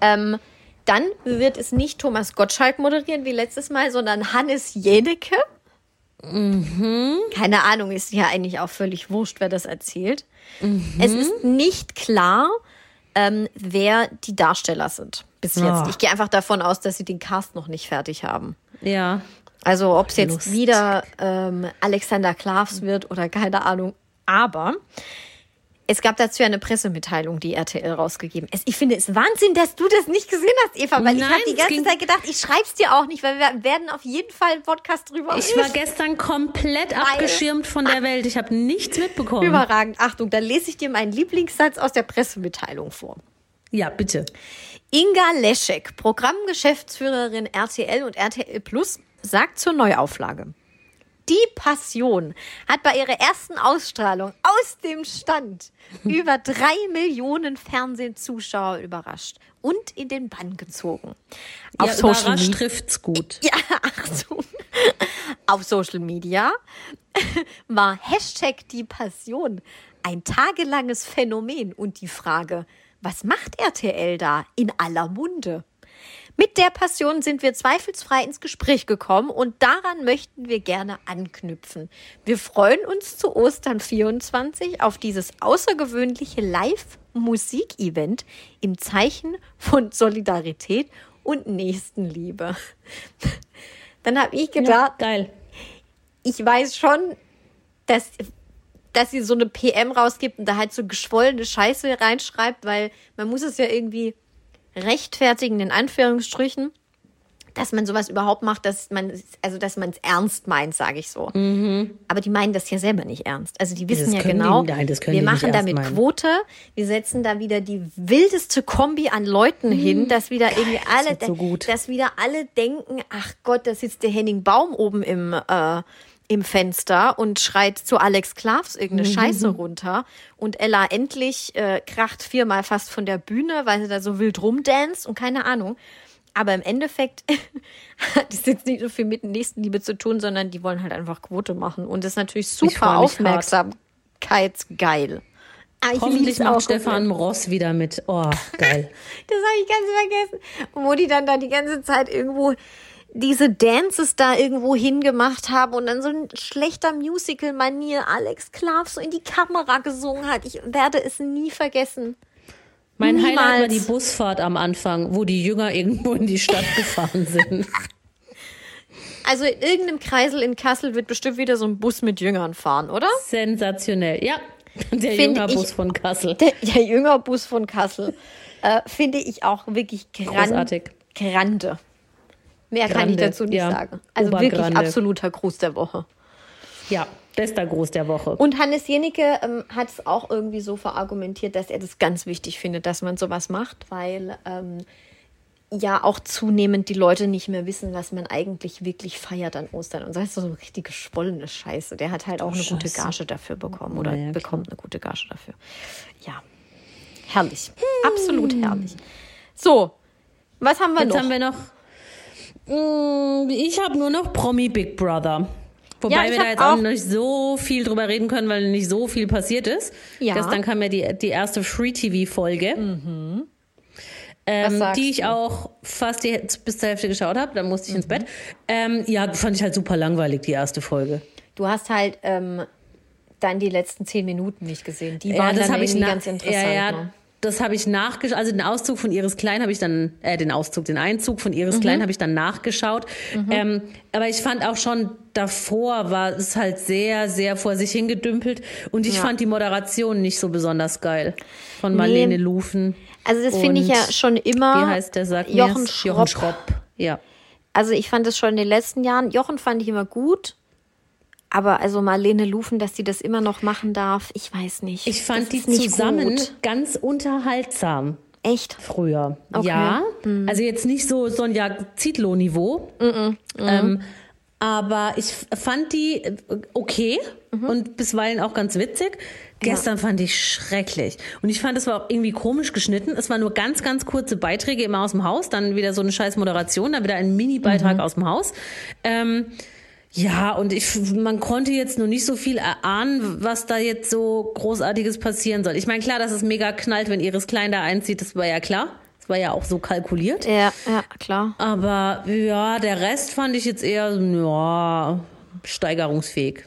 Ähm, dann wird es nicht Thomas Gottschalk moderieren wie letztes Mal, sondern Hannes Jenecke. Mhm. Keine Ahnung, ist ja eigentlich auch völlig wurscht, wer das erzählt. Mhm. Es ist nicht klar, ähm, wer die Darsteller sind bis jetzt. Ah. Ich gehe einfach davon aus, dass sie den Cast noch nicht fertig haben. Ja. Also ob es jetzt wieder ähm, Alexander Klavs wird oder keine Ahnung. Aber es gab dazu ja eine Pressemitteilung, die RTL rausgegeben. Es, ich finde es Wahnsinn, dass du das nicht gesehen hast, Eva, weil ich Nein, habe die es ganze Zeit gedacht, ich schreib's dir auch nicht, weil wir werden auf jeden Fall einen Podcast drüber Ich war gestern komplett abgeschirmt von der Welt. Ich habe nichts mitbekommen. Überragend. Achtung, dann lese ich dir meinen Lieblingssatz aus der Pressemitteilung vor. Ja, bitte. Inga Leschek, Programmgeschäftsführerin RTL und RTL Plus, sagt zur Neuauflage. Die Passion hat bei ihrer ersten Ausstrahlung aus dem Stand über drei Millionen Fernsehzuschauer überrascht und in den Bann gezogen. Auf ja, Social Media. trifft's gut. Ja, Achtung. Auf Social Media war Hashtag die Passion ein tagelanges Phänomen und die Frage, was macht RTL da in aller Munde? Mit der Passion sind wir zweifelsfrei ins Gespräch gekommen und daran möchten wir gerne anknüpfen. Wir freuen uns zu Ostern 24 auf dieses außergewöhnliche Live-Musik-Event im Zeichen von Solidarität und Nächstenliebe. Dann habe ich gedacht, Geil. ich weiß schon, dass, dass sie so eine PM rausgibt und da halt so geschwollene Scheiße reinschreibt, weil man muss es ja irgendwie rechtfertigen, in Anführungsstrichen, dass man sowas überhaupt macht, dass man, also dass man es ernst meint, sage ich so. Aber die meinen das ja selber nicht ernst. Also die wissen Das ja genau, die- nein, das wir machen damit meinen. Quote, wir setzen da wieder die wildeste Kombi an Leuten hin, dass wieder irgendwie alle, wird so dass wieder alle denken, ach Gott, da sitzt der Henning Baum oben im, äh, im Fenster und schreit zu Alex Klavs irgendeine Mhm. Scheiße runter. Und Ella endlich äh, kracht viermal fast von der Bühne, weil sie da so wild rumdanzt und keine Ahnung. Aber im Endeffekt hat das jetzt nicht so viel mit Nächstenliebe zu tun, sondern die wollen halt einfach Quote machen. Und das ist natürlich super aufmerksamkeitsgeil. Ah, ich Hoffentlich macht auch Stefan Ross wieder mit. Oh, geil. Das habe ich ganz vergessen. Wo die dann da die ganze Zeit irgendwo diese Dances da irgendwo hingemacht haben und dann so ein schlechter Musical-Manier Alex Klav so in die Kamera gesungen hat. Ich werde es nie vergessen. Mein Highlight war Niemals. die Busfahrt am Anfang, wo die Jünger irgendwo in die Stadt gefahren sind. Also in irgendeinem Kreisel in Kassel wird bestimmt wieder so ein Bus mit Jüngern fahren, oder? Sensationell. Ja, der Jüngerbus von Kassel. Der, der Jüngerbus von Kassel äh, finde ich auch wirklich gran Großartig. grande. Mehr kann ich Grande, dazu nicht ja. sagen. Also wirklich Obergrande. absoluter Gruß der Woche. Ja, bester Gruß der Woche. Und Hannes Jenecke ähm, hat es auch irgendwie so verargumentiert, dass er das ganz wichtig findet, dass man sowas macht, weil ähm, ja auch zunehmend die Leute nicht mehr wissen, was man eigentlich wirklich feiert an Ostern. Und das ist so eine richtig gespollene Scheiße. Der hat halt auch eine gute Scheiße. Gage dafür bekommen oder Ja, bekommt eine gute Gage dafür. Ja, herrlich. Absolut herrlich. So, was haben wir Jetzt noch? haben wir noch. Mm, Ich habe nur noch Promi Big Brother. Wobei Ja, wir da jetzt auch auch- nicht so viel drüber reden können, weil nicht so viel passiert ist. Ja. Gestern kam ja die, die erste Free-TV-Folge. Was Ähm, die ich du? auch fast die, bis zur Hälfte geschaut habe. Dann musste ich Mhm. ins Bett. Ähm, ja, fand ich halt super langweilig, die erste Folge. Du hast halt ähm, dann die letzten zehn Minuten nicht gesehen. Die Ja, waren das dann ich ganz interessant. Ja, ja, ne? Das habe ich nachgeschaut. Also den Auszug von Iris Klein habe ich dann, äh, den Auszug, den Einzug von Iris Mhm. Klein habe ich dann nachgeschaut. Ähm, aber ich fand auch schon davor war es halt sehr, sehr vor sich hingedümpelt und ich Ja. fand die Moderation nicht so besonders geil von Marlene Lufen. Also das finde ich ja schon immer. Wie heißt der? Sagt Jochen? Schropp. Jochen Schropp. Ja. Also ich fand das schon in den letzten Jahren. Jochen fand ich immer gut. Aber also Marlene Lufen, dass sie das immer noch machen darf, ich weiß nicht. Ich fand das die zusammen Gut. ganz unterhaltsam. Echt? früher. Okay. Ja, also jetzt nicht so Sonja Zietlow-Niveau. Ähm, aber ich fand die äh, okay und bisweilen auch ganz witzig. Gestern fand ich schrecklich. Und ich fand, es war auch irgendwie komisch geschnitten. Es waren nur ganz, ganz kurze Beiträge immer aus dem Haus, dann wieder so eine scheiß Moderation, dann wieder ein Mini-Beitrag aus dem Haus. Ähm, ja, und ich, man konnte jetzt nur nicht so viel erahnen, was da jetzt so Großartiges passieren soll. Ich meine, klar, dass es mega knallt, wenn Iris Klein da einzieht, das war ja klar. Das war ja auch so kalkuliert. Ja, ja, klar. Aber ja, der Rest fand ich jetzt eher, ja, steigerungsfähig.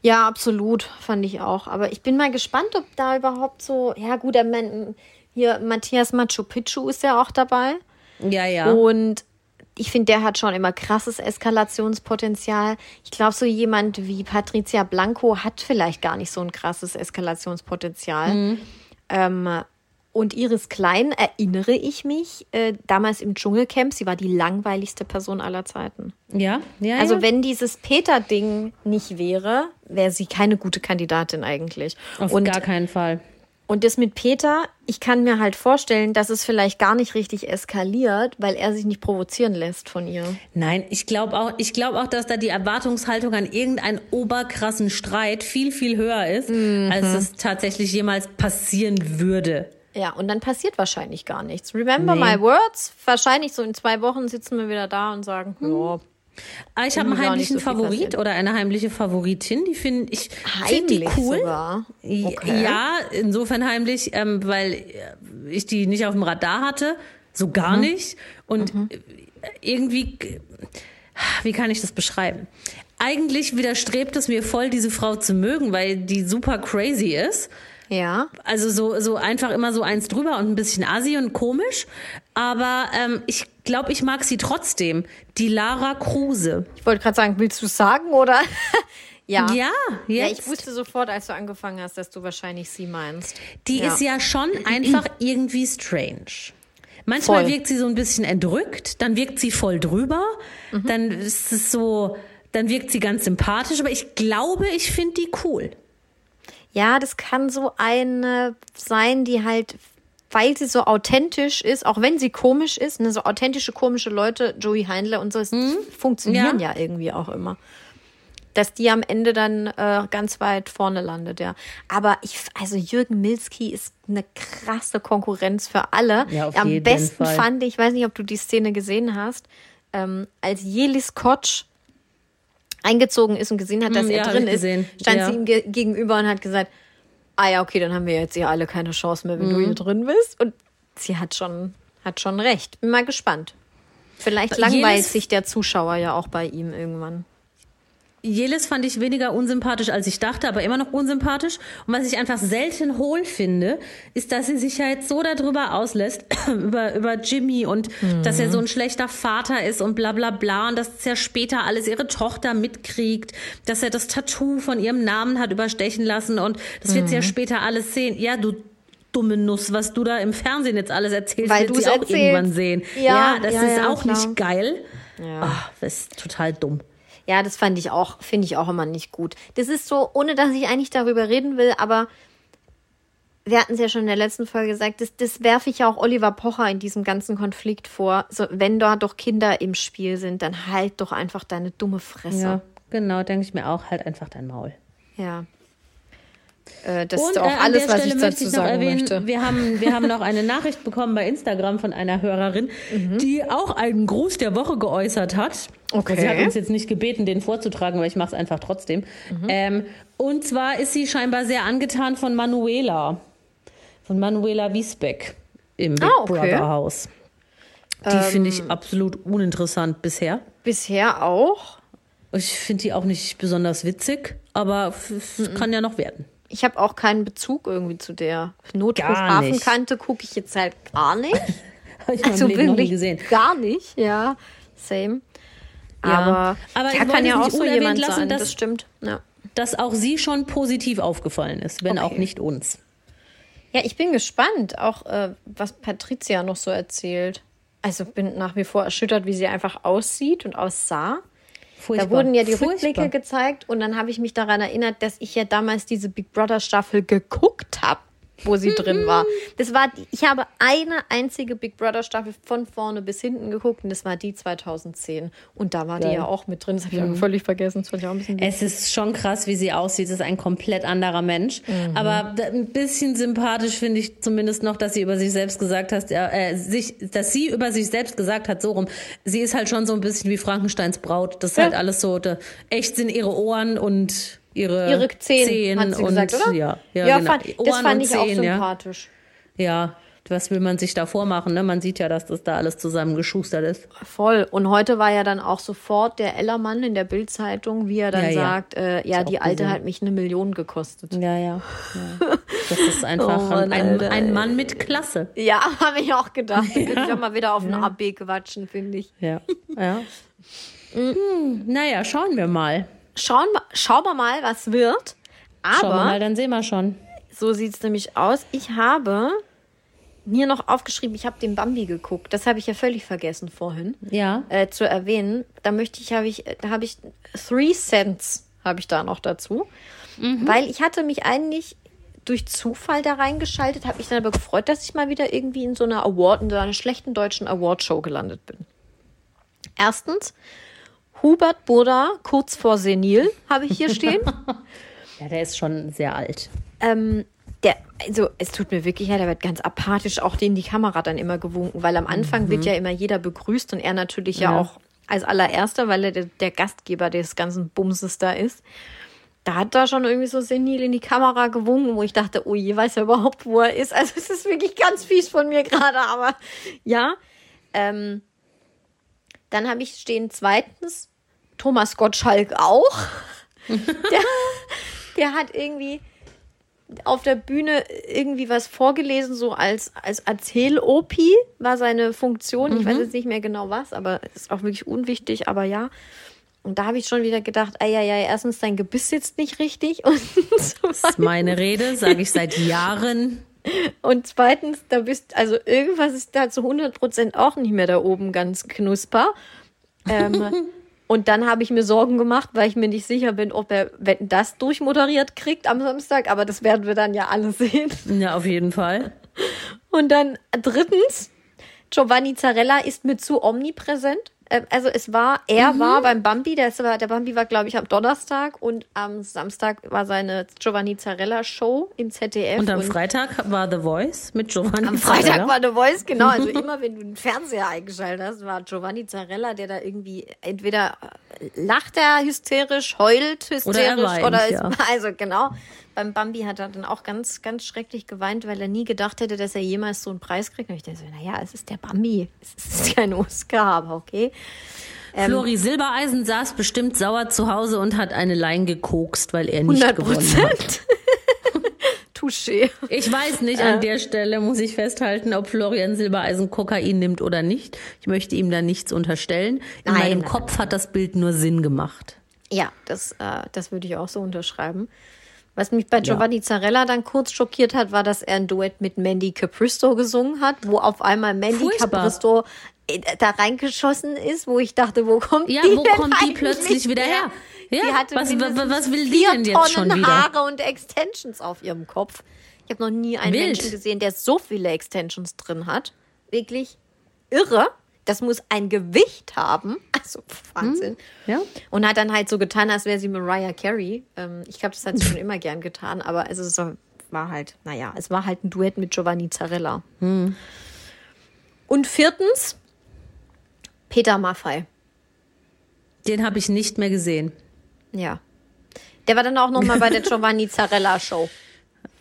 Ja, absolut, fand ich auch. Aber ich bin mal gespannt, ob da überhaupt so. Ja, gut, hier Matthias Machu Picchu ist ja auch dabei. Ja, ja. Und ich finde, der hat schon immer krasses Eskalationspotenzial. Ich glaube, so jemand wie Patricia Blanco hat vielleicht gar nicht so ein krasses Eskalationspotenzial. Ähm, und Iris Klein erinnere ich mich äh, damals im Dschungelcamp. Sie war die langweiligste Person aller Zeiten. ja, ja. Also ja. wenn dieses Peter-Ding nicht wäre, wäre sie keine gute Kandidatin eigentlich. Auf und, gar keinen Fall. Und das mit Peter, ich kann mir halt vorstellen, dass es vielleicht gar nicht richtig eskaliert, weil er sich nicht provozieren lässt von ihr. Nein, ich glaube auch, ich glaube auch, dass da die Erwartungshaltung an irgendeinen oberkrassen Streit viel, viel höher ist, als es tatsächlich jemals passieren würde. Ja, und dann passiert wahrscheinlich gar nichts. Remember Nee. my words? Wahrscheinlich so in zwei Wochen sitzen wir wieder da und sagen, ja, Ah, ich habe einen heimlichen so Favorit oder eine heimliche Favoritin, die finde ich find die cool. Okay. Ja, insofern heimlich, ähm, weil äh, ich die nicht auf dem Radar hatte, so gar Mhm. nicht. Und äh, irgendwie, äh, wie kann ich das beschreiben? Eigentlich widerstrebt es mir voll, diese Frau zu mögen, weil die super crazy ist. Ja. Also so, so einfach immer so eins drüber und ein bisschen assi und komisch. Aber ähm, ich glaube, ich mag sie trotzdem. Die Lara Kruse. Ich wollte gerade sagen, willst du es sagen oder? ja. Ja, Ja, jetzt. ich wusste sofort, als du angefangen hast, dass du wahrscheinlich sie meinst. Die Ja. ist ja schon einfach irgendwie strange. Manchmal Voll. wirkt sie so ein bisschen entrückt, dann wirkt sie voll drüber, Mhm. dann ist es so, dann wirkt sie ganz sympathisch, aber ich glaube, ich finde die cool. Ja, das kann so eine sein, die halt, weil sie so authentisch ist, auch wenn sie komisch ist, ne, so authentische, komische Leute, Joey Heindler und so, es funktionieren ja. irgendwie auch immer. dass die am Ende dann äh, ganz weit vorne landet, ja. Aber ich, also Jürgen Milski ist eine krasse Konkurrenz für alle. Ja, am besten Fall. fand ich, ich weiß nicht, ob du die Szene gesehen hast, ähm, als Jelis Kotsch eingezogen ist und gesehen hat, dass Hm, er ja, hab drin ist, gesehen. stand Ja. sie ihm ge gegenüber und hat gesagt, ah ja, okay, dann haben wir jetzt hier alle keine Chance mehr, wenn du Mhm. hier drin bist. Und sie hat schon, hat schon recht. Bin mal gespannt. Vielleicht langweilt sich der Zuschauer ja auch bei ihm irgendwann. Jelis fand ich weniger unsympathisch, als ich dachte, aber immer noch unsympathisch. Und was ich einfach selten hohl finde, ist, dass sie sich ja jetzt so darüber auslässt, über, über Jimmy und dass er so ein schlechter Vater ist und bla bla bla und dass ja später alles ihre Tochter mitkriegt, dass er das Tattoo von ihrem Namen hat überstechen lassen und das wird sie ja später alles sehen. Ja, du dumme Nuss, was du da im Fernsehen jetzt alles erzählst, Weil wird sie auch erzählst. irgendwann sehen. Ja, das ja, ist ja, auch klar. nicht geil. Ja. Ah, das ist total dumm. Ja, das fand ich auch, finde ich auch immer nicht gut. Das ist so, ohne dass ich eigentlich darüber reden will, aber wir hatten es ja schon in der letzten Folge gesagt, das, das werfe ich ja auch Oliver Pocher in diesem ganzen Konflikt vor. So, wenn da doch Kinder im Spiel sind, dann halt doch einfach deine dumme Fresse. Ja, genau, denke ich mir auch, halt einfach dein Maul. Ja. Äh, das Und ist äh, auch an alles, was Stelle ich dazu ich noch sagen erwähnen, möchte. wir haben, wir haben noch eine Nachricht bekommen bei Instagram von einer Hörerin, die auch einen Gruß der Woche geäußert hat. Okay. Sie hat uns jetzt nicht gebeten, den vorzutragen, aber ich mache es einfach trotzdem. Mhm. Ähm, und zwar ist sie scheinbar sehr angetan von Manuela, von Manuela Wiesbeck im Big Ah, okay. Brother Haus. Die finde ich absolut uninteressant bisher. Bisher auch. Ich finde die auch nicht besonders witzig, aber f- Mhm. kann ja noch werden. Ich habe auch keinen Bezug irgendwie zu der Notruf Gar nicht. Hafenkante, gucke ich jetzt halt gar nicht. Habe ich Also Leben noch nie wirklich gesehen. gar nicht, ja. Same. Ja. Aber, Aber ja, ich kann ja auch so jemand lassen, sein, dass- das stimmt. Ja. dass auch sie schon positiv aufgefallen ist, wenn auch Okay. nicht uns. ja, ich bin gespannt, auch äh, was Patricia noch so erzählt. Also bin nach wie vor erschüttert, wie sie einfach aussieht und aussah. Furchtbar. Da wurden ja die Furchtbar. Rückblicke gezeigt und dann habe ich mich daran erinnert, dass ich ja damals diese Big Brother Staffel geguckt habe, wo sie drin war. Das war, die, ich habe eine einzige Big Brother Staffel von vorne bis hinten geguckt und das war die 2010 und da war die Geil. ja auch mit drin. Das habe ich auch völlig vergessen. Das fand ich auch ein bisschen Es ist schon krass, wie sie aussieht. Es ist ein komplett anderer Mensch. Aber d- ein bisschen sympathisch finde ich zumindest noch, dass sie über sich selbst gesagt hat, äh, sich, dass sie über sich selbst gesagt hat, so rum. Sie ist halt schon so ein bisschen wie Frankensteins Braut. Das ist Ja. halt alles so, da, echt sind ihre Ohren und ihre, ihre Zehen, hat sie und, gesagt, oder? Ja, ja, genau. fand, das Ohren fand ich auch Zehen, ja. sympathisch. Ja, was will man sich da vormachen? Ne? Man sieht ja, dass das da alles zusammengeschustert ist. Voll. Und heute war ja dann auch sofort der Ellermann in der Bildzeitung, wie er dann Ja, ja. sagt, äh, ja, auch die Alte gesehen. hat mich eine Million gekostet. Ja, ja. ja. Das ist einfach Oh Mann, ein, ein. Mann mit Klasse. Ja, habe ich auch gedacht. Da könnte ich auch mal wieder auf einen AB quatschen, finde ich. Ja. ja. Hm, naja, schauen wir mal. Schauen, wir- schauen wir mal, was wird. Schauen wir Aber mal, dann sehen wir schon. so sieht es nämlich aus. Ich habe mir noch aufgeschrieben, ich habe den Bambi geguckt. Das habe ich ja völlig vergessen vorhin Ja. äh, zu erwähnen. Da möchte ich, habe ich, da habe ich Three Cents habe ich da noch dazu, weil ich hatte mich eigentlich durch Zufall da reingeschaltet, habe mich dann aber gefreut, dass ich mal wieder irgendwie in so einer Award, in so einer schlechten deutschen Awardshow gelandet bin. Erstens Hubert Burda kurz vor Senil habe ich hier stehen. Ja, der ist schon sehr alt. ähm, der, also es tut mir wirklich leid, der wird ganz apathisch auch in die Kamera dann immer gewunken, weil am Anfang wird ja immer jeder begrüßt und er natürlich ja, Ja. auch als allererster, weil er der, der Gastgeber des ganzen Bumses da ist. Da hat er schon irgendwie so senil in die Kamera gewunken, wo ich dachte, oh je, weiß er überhaupt, wo er ist. Also es ist wirklich ganz fies von mir gerade, aber ja. Ähm, dann habe ich stehen zweitens Thomas Gottschalk auch. der, der hat irgendwie auf der Bühne irgendwie was vorgelesen, so als, als Erzähl-Opi war seine Funktion. Ich weiß jetzt nicht mehr genau was, aber ist auch wirklich unwichtig, aber ja. Und da habe ich schon wieder gedacht, ja, erstens, dein Gebiss sitzt nicht richtig und, Das ist meine Rede, sage ich seit Jahren. Und zweitens, da bist, also irgendwas ist da zu 100 Prozent auch nicht mehr da oben ganz knusper. Ähm, und dann habe ich mir Sorgen gemacht, weil ich mir nicht sicher bin, ob er wenn das durchmoderiert kriegt am Samstag, aber das werden wir dann ja alle sehen. Ja, auf jeden Fall. Und dann drittens, Giovanni Zarella ist mir zu omnipräsent. Äh, also es war, er war beim Bambi, der, ist, der Bambi war, glaube ich, am Donnerstag und am Samstag war seine Giovanni Zarella Show im ZDF. Und am Freitag war The Voice mit Giovanni Am Freitag Zarella. war The Voice, genau. Also immer, wenn du den Fernseher eingeschaltet hast, war Giovanni Zarella, der da irgendwie entweder lacht er hysterisch, heult hysterisch Oder er weint, oder ist, ja. also genau. Beim Bambi hat er dann auch ganz, ganz schrecklich geweint, weil er nie gedacht hätte, dass er jemals so einen Preis kriegt. Und ich dachte so, naja, es ist der Bambi. Es ist kein Oscar, aber okay. Ähm, Flori Silbereisen saß bestimmt sauer zu Hause und hat eine Line gekokst, weil er nicht 100 gewonnen hat. Touché. Ich weiß nicht, Äh. an der Stelle muss ich festhalten, ob Florian Silbereisen Kokain nimmt oder nicht. Ich möchte ihm da nichts unterstellen. In Nein, meinem nein, Kopf hat das Bild nur Sinn gemacht. Ja, das, äh, das würde ich auch so unterschreiben. Was mich bei Giovanni Zarella dann kurz schockiert hat, war, dass er ein Duett mit Mandy Capristo gesungen hat, wo auf einmal Mandy Furchtbar. Capristo äh, da reingeschossen ist, wo ich dachte, wo kommt Ja, die wo denn kommt die plötzlich wieder her? Ja, die hatte was- was will die denn jetzt schon wieder? Haare und Extensions auf ihrem Kopf. Ich habe noch nie einen Wild. Menschen gesehen, der so viele Extensions drin hat. Wirklich irre. Das muss ein Gewicht haben. Also Wahnsinn. Ja. Und hat dann halt so getan, als wäre sie Mariah Carey. Ähm, ich glaube, das hat sie schon immer gern getan, aber es ist so, war halt, naja, es war halt ein Duett mit Giovanni Zarella. Und viertens, Peter Maffei. Den habe ich nicht mehr gesehen. Ja. Der war dann auch noch mal bei der Giovanni Zarella Show.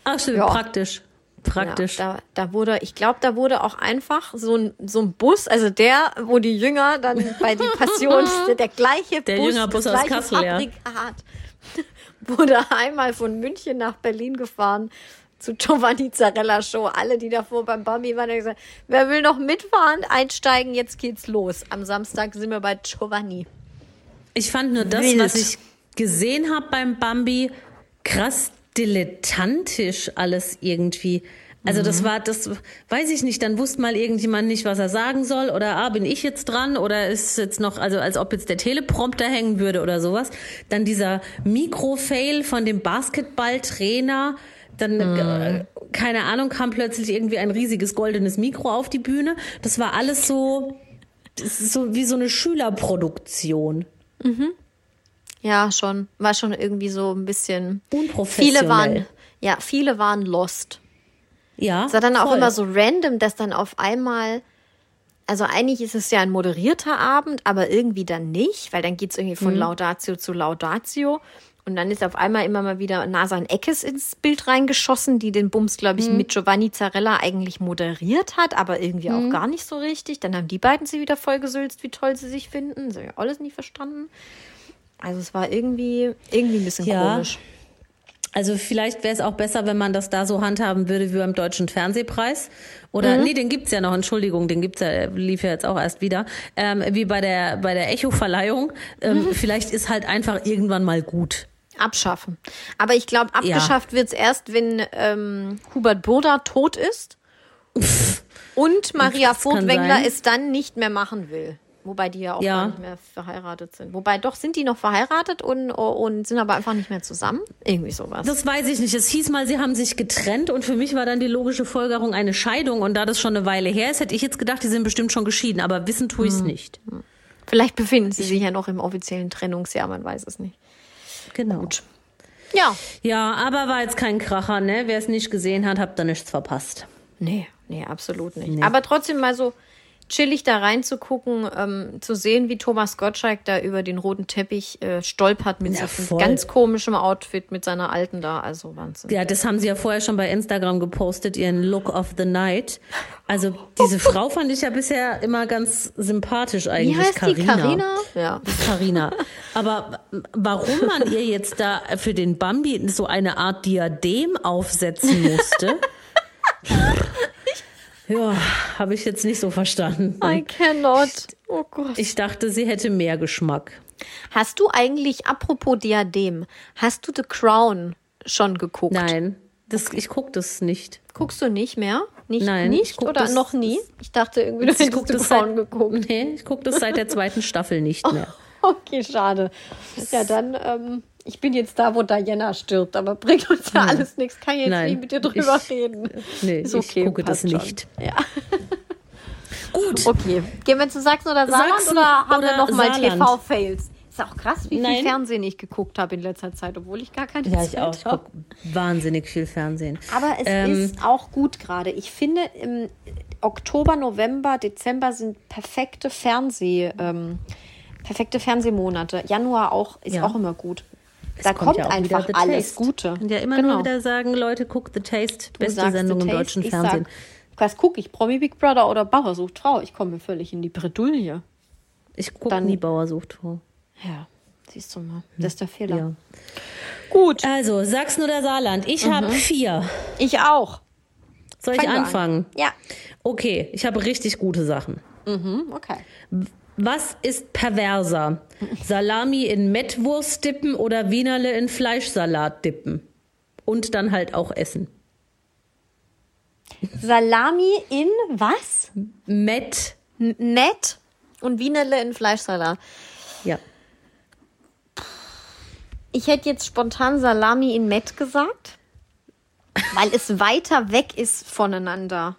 Ach, stimmt, Ja. praktisch. Praktisch. Ja, da, da wurde, ich glaube, da wurde auch einfach so ein, so ein Bus, also der, wo die Jünger dann bei die Passion, der gleiche Der Bus, Jüngerbus das aus gleiche Kassel, ja. Fabrikat, wurde einmal von München nach Berlin gefahren zu Giovanni Zarella Show. Alle, die davor beim Bambi waren, haben gesagt, wer will noch mitfahren, einsteigen, jetzt geht's los. Am Samstag sind wir bei Giovanni. Ich fand nur das, Wild. was ich gesehen habe beim Bambi, krass dilettantisch alles irgendwie. Also Mhm. das war, das weiß ich nicht, dann wusste mal irgendjemand nicht, was er sagen soll oder ah, bin ich jetzt dran oder ist jetzt noch, also als ob jetzt der Teleprompter hängen würde oder sowas. Dann dieser Mikrofail von dem Basketballtrainer, dann, Mhm. äh, keine Ahnung, kam plötzlich irgendwie ein riesiges goldenes Mikro auf die Bühne. Das war alles so, das ist so wie so eine Schülerproduktion. Ja, schon. War schon irgendwie so ein bisschen. Unprofessionell. Viele waren, ja, viele waren lost. Ja. Es war dann auch voll. immer so random, dass dann auf einmal, also eigentlich ist es ja ein moderierter Abend, aber irgendwie dann nicht, weil dann geht's irgendwie von Mhm. Laudatio zu Laudatio. Und dann ist auf einmal immer mal wieder Nasan Eckes ins Bild reingeschossen, die den Bums, glaube Mhm. ich, mit Giovanni Zarella eigentlich moderiert hat, aber irgendwie Mhm. auch gar nicht so richtig. Dann haben die beiden sie wieder vollgesülzt, wie toll sie sich finden. Das habe ich alles nie verstanden. Also es war irgendwie, irgendwie ein bisschen Ja. komisch. Also vielleicht wäre es auch besser, wenn man das da so handhaben würde wie beim Deutschen Fernsehpreis. Oder nee, den gibt's ja noch, Entschuldigung, den gibt's ja, lief ja jetzt auch erst wieder. Ähm, wie bei der bei der Echo-Verleihung. Ähm, Vielleicht ist halt einfach irgendwann mal gut. Abschaffen. Aber ich glaube, abgeschafft wird's erst, wenn ähm, Hubert Burda tot ist und Maria Furtwängler es dann nicht mehr machen will. Wobei die ja auch Ja. gar nicht mehr verheiratet sind. Wobei doch sind die noch verheiratet und, und sind aber einfach nicht mehr zusammen. Irgendwie sowas. Das weiß ich nicht. Es hieß mal, sie haben sich getrennt und für mich war dann die logische Folgerung eine Scheidung. Und da das schon eine Weile her ist, hätte ich jetzt gedacht, die sind bestimmt schon geschieden. Aber wissen tue ich es nicht. Vielleicht befinden sie sich ja noch im offiziellen Trennungsjahr, man weiß es nicht. Genau. Ja. Ja, aber war jetzt kein Kracher, ne? Wer es nicht gesehen hat, habt da nichts verpasst. Nee, nee, absolut nicht. Aber trotzdem mal so chillig da reinzugucken, ähm, zu sehen, wie Thomas Gottschalk da über den roten Teppich äh, stolpert mit Ja, so einem ganz komischem Outfit mit seiner alten da. Also Wahnsinn. Ja, das haben sie ja vorher schon bei Instagram gepostet, ihren Look of the Night. Also diese Frau fand ich ja bisher immer ganz sympathisch Wie eigentlich. heißt die? Carina? Ja. Carina. Aber warum man ihr jetzt da für den Bambi so eine Art Diadem aufsetzen musste, ja, habe ich jetzt nicht so verstanden. I cannot. Oh Gott. Ich dachte, sie hätte mehr Geschmack. Hast du eigentlich, apropos Diadem, hast du The Crown schon geguckt? Nein, das, ich gucke das nicht. Guckst du nicht mehr? Nicht, Nein, ich nicht oder das- noch nie? Ich dachte irgendwie, du Ich hättest gucke The Crown seit, geguckt. nee, ich guck das seit der zweiten Staffel nicht mehr. Okay, schade. Ja, dann, ähm, ich bin jetzt da, wo Diana stirbt, aber bringt uns ja alles nichts. Kann jetzt Nein, nicht mit dir drüber ich- reden. Nee, Ist ich okay, gucke das schon. nicht. Ja. Gut. Okay, gehen wir zu Sachsen oder Saarland Sachsen oder haben wir oder noch mal Saarland? TV-Fails? Ist auch krass, wie viel Nein. Fernsehen ich geguckt habe in letzter Zeit, obwohl ich gar keine Ja, Zeit ich auch. Ich habe. gucke wahnsinnig viel Fernsehen. Aber es Ähm, ist auch gut gerade. Ich finde, im Oktober, November, Dezember sind perfekte Fernseh, ähm, perfekte Fernsehmonate. Januar auch ist Ja. auch immer gut. Da kommt kommt, ja einfach The alles Taste. Gute. Und ja immer Genau. nur wieder sagen, Leute, guckt The Taste, Du beste Sendung im deutschen ich Fernsehen. Sag, was gucke ich? Promi Big Brother oder Bauer sucht Frau? Ich komme völlig in die Bredouille. Ich gucke Dann- nie Bauer sucht Frau. Ja, siehst du mal. Das ist der Fehler. Ja. Gut. Also, Sachsen oder Saarland? Ich Mhm. habe vier. Ich auch. Soll ich Fang an. anfangen? Ja. Okay, ich habe richtig gute Sachen. Mhm, okay. Was ist perverser? Salami in Mettwurst dippen oder Wienerle in Fleischsalat dippen? Und dann halt auch essen. Salami in was? Mett. Nett und Wienerle in Fleischsalat. Ja. Ich hätte jetzt spontan Salami in Met gesagt, weil es weiter weg ist voneinander.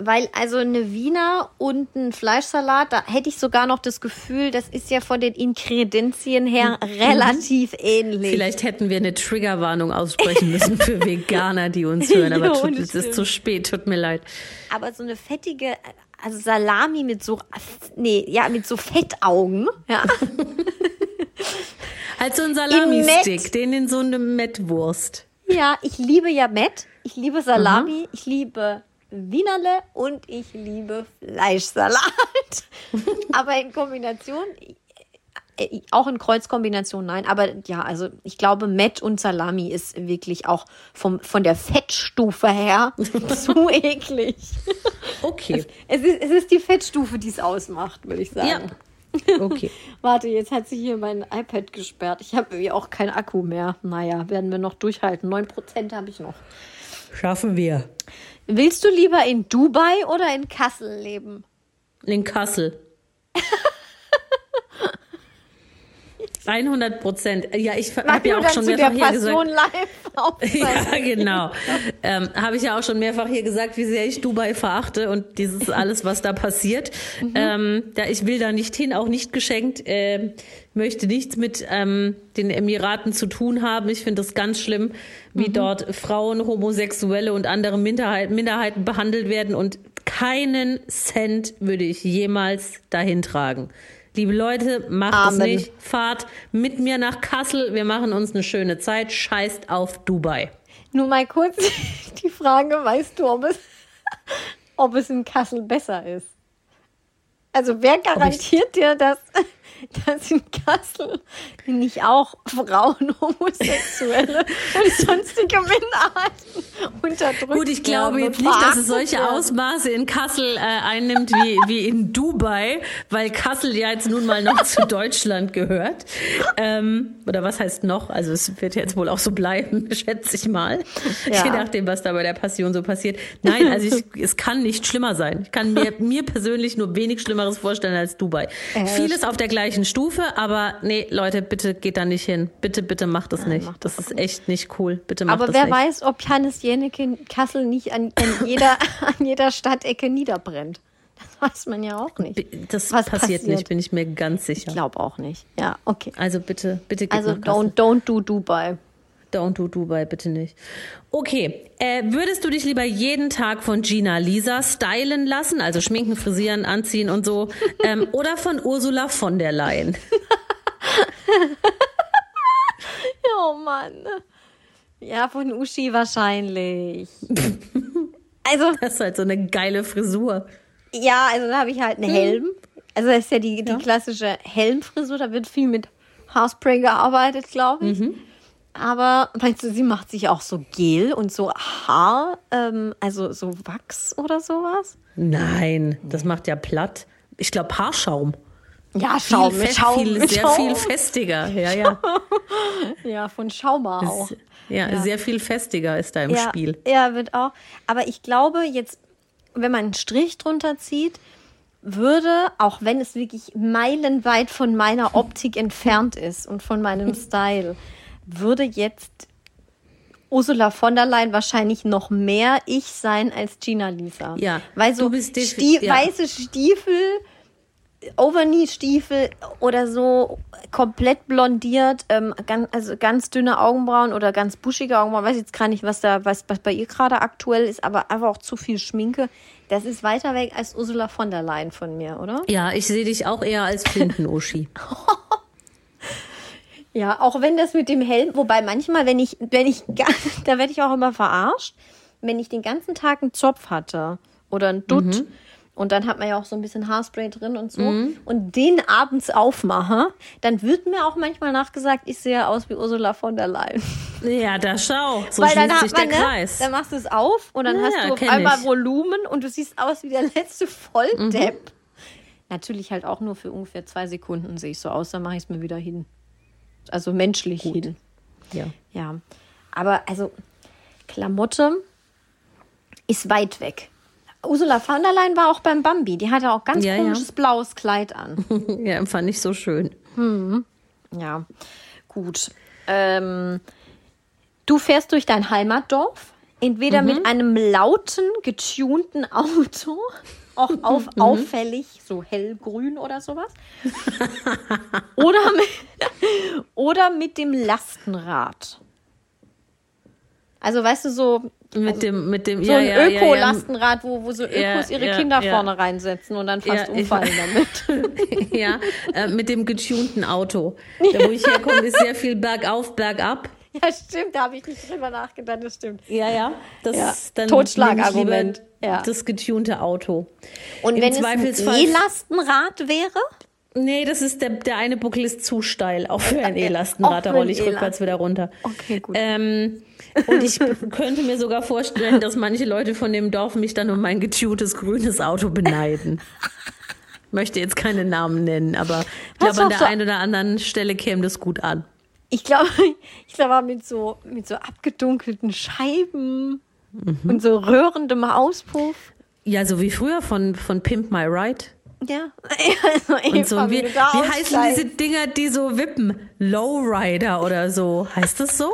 Weil also eine Wiener und ein Fleischsalat, da hätte ich sogar noch das Gefühl, das ist ja von den Inkredenzien her relativ ähnlich. Vielleicht hätten wir eine Triggerwarnung aussprechen müssen für Veganer, die uns hören, aber das es ist zu spät, tut mir leid. Aber so eine fettige, also Salami mit so, nee, ja, mit so Fettaugen, ja. Halt so ein In Salami-Stick, den in so eine Mettwurst. Ja, ich liebe ja Met, ich liebe Salami, ich liebe Wienerle und ich liebe Fleischsalat. aber in Kombination, äh, auch in Kreuzkombination nein, aber ja, also ich glaube, Met und Salami ist wirklich auch vom, von der Fettstufe her zu eklig. Okay, Es ist, es ist die Fettstufe, die es ausmacht, würde ich sagen. ja. Okay. Warte, jetzt hat sich hier mein iPad gesperrt. Ich habe irgendwie auch keinen Akku mehr. Naja, werden wir noch durchhalten. 9% habe ich noch. Schaffen wir. Willst du lieber in Dubai oder in Kassel leben? In Kassel. 100 Prozent. Ja, ich habe ja auch schon mehrfach hier Passion gesagt. Ja, genau. Ähm, habe ich ja auch schon mehrfach hier gesagt, wie sehr ich Dubai verachte und dieses alles, was da passiert. Mhm. Ähm, da ich will da nicht hin, auch nicht geschenkt. Ähm, möchte nichts mit ähm, den Emiraten zu tun haben. Ich finde das ganz schlimm, Mhm. wie dort Frauen, Homosexuelle und andere Minderheiten, Minderheiten behandelt werden und keinen Cent würde ich jemals dahin tragen. Liebe Leute, macht es Amen. nicht. Fahrt mit mir nach Kassel. Wir machen uns eine schöne Zeit. Scheißt auf Dubai. Nur mal kurz die Frage, weißt du, ob es, ob es in Kassel besser ist? Also wer garantiert dir, dass, dass in Kassel nicht auch Frauen, Homosexuelle und sonstige Minderheiten unterdrückt Gut, ich glaube jetzt nicht, dass es solche? Ausmaße in Kassel äh, einnimmt wie, wie in Dubai, weil Kassel ja jetzt nun mal noch zu Deutschland gehört. Ähm, oder was heißt noch? Also es wird jetzt wohl auch so bleiben, schätze ich mal. Ja. Je nachdem, was da bei der Passion so passiert. Nein, also ich, es kann nicht schlimmer sein. Ich kann mir, mir persönlich nur wenig Schlimmeres vorstellen als Dubai. Vieles auf der gleichen Stufe, aber nee, Leute, bitte geht da nicht hin. Bitte, bitte macht das nicht. Das ist echt nicht cool. Bitte macht Aber das wer nicht. weiß, ob Hannes Jennecke in Kassel nicht an, an, jeder, an jeder Stadtecke niederbrennt. Das weiß man ja auch nicht. Das passiert, passiert? nicht, bin ich mir ganz sicher. Ich glaube auch nicht. Ja, okay. Also bitte, bitte geht Also don't, don't do Dubai. Don't do Dubai, bitte nicht. Okay, äh, würdest du dich lieber jeden Tag von Gina Lisa stylen lassen, also schminken, frisieren, anziehen und so, ähm, oder von Ursula von der Leyen? Oh Mann. Ja, von Uschi wahrscheinlich. also, Das ist halt so eine geile Frisur. ja, also da habe ich halt einen Helm. Also das ist ja die, die Ja. klassische Helmfrisur. Da wird viel mit Haarspray gearbeitet, glaube ich. Aber meinst du, sie macht sich auch so Gel und so Haar, ähm, also so Wachs oder sowas? Nein, das macht ja platt. Ich glaube Haarschaum. Ja, Schaum, viel, Schaum, viel, sehr Schaum. viel festiger. Ja, ja. Ja, von Schauma auch. ja, Ja. sehr viel festiger ist da im ja, Spiel. Ja, wird auch. Aber ich glaube, jetzt, wenn man einen Strich drunter zieht, würde, auch wenn es wirklich meilenweit von meiner Optik entfernt ist und von meinem Style, würde jetzt Ursula von der Leyen wahrscheinlich noch mehr ich sein als Gina Lisa. Ja, Weil so du bist defi- Stie ja. weiße Stiefel, Overknee-Stiefel oder so komplett blondiert, ähm, ganz, also ganz dünne Augenbrauen oder ganz buschige Augenbrauen. Weiß jetzt gar nicht, was da, was, was bei ihr gerade aktuell ist, aber einfach auch zu viel Schminke. Das ist weiter weg als Ursula von der Leyen von mir, oder? Ja, ich sehe dich auch eher als Flinten-Uschi. Ja, auch wenn das mit dem Helm, wobei manchmal, wenn ich, wenn ich, da werde ich auch immer verarscht, wenn ich den ganzen Tag einen Zopf hatte oder einen Dutt und dann hat man ja auch so ein bisschen Haarspray drin und so und den abends aufmache, dann wird mir auch manchmal nachgesagt, ich sehe aus wie Ursula von der Leyen. ja, da schau. So Weil schließt sich der man, ne, Kreis. dann machst du es auf und dann Ja, hast du auf einmal ich. Volumen und du siehst aus wie der letzte Volldepp. Mhm. Natürlich halt auch nur für ungefähr zwei Sekunden sehe ich so aus, dann mache ich es mir wieder hin. Also menschlich hin. Ja. Ja, aber also Klamotte ist weit weg. Ursula von der Leyen war auch beim Bambi. Die hatte auch ganz Ja, ja. komisches blaues Kleid an. ja, fand ich so schön. Ja, gut. Ähm, du fährst durch dein Heimatdorf, entweder mit einem lauten, getunten Auto, auch auf, auffällig, so hellgrün oder sowas, oder mit, oder mit dem Lastenrad. Also weißt du, so, Mit dem, mit dem, so ja, ein ja. Öko-Lastenrad, wo, wo so Ökos Ja, ihre Kinder vorne reinsetzen und dann fast umfallen damit. ja, äh, mit dem getunten Auto. Da, wo ich herkomme, ist sehr viel bergauf, bergab. Ja, stimmt, da habe ich nicht drüber nachgedacht, das stimmt. Ja, ja. Das Ja. dann Totschlagargument. Ja. Das getunte Auto. Und Im wenn es ein E-Lastenrad wäre? Nee, das ist der, der eine Buckel ist zu steil, auch für ein E-Lastenrad. Da rolle ich rückwärts wieder runter. Okay, gut. Ähm, und ich könnte mir sogar vorstellen, dass manche Leute von dem Dorf mich dann um mein getuntes grünes Auto beneiden. Möchte jetzt keine Namen nennen, aber ich glaube, an der einen oder anderen Stelle käme das gut an. Ich glaube, ich glaube mit so mit so abgedunkelten Scheiben Mhm. und so röhrendem Auspuff. Ja, so wie früher von, von Pimp My Ride. Ja. Also Und so, Eva, wie, wie heißen diese Dinger, die so wippen? Lowrider oder so. Heißt das so?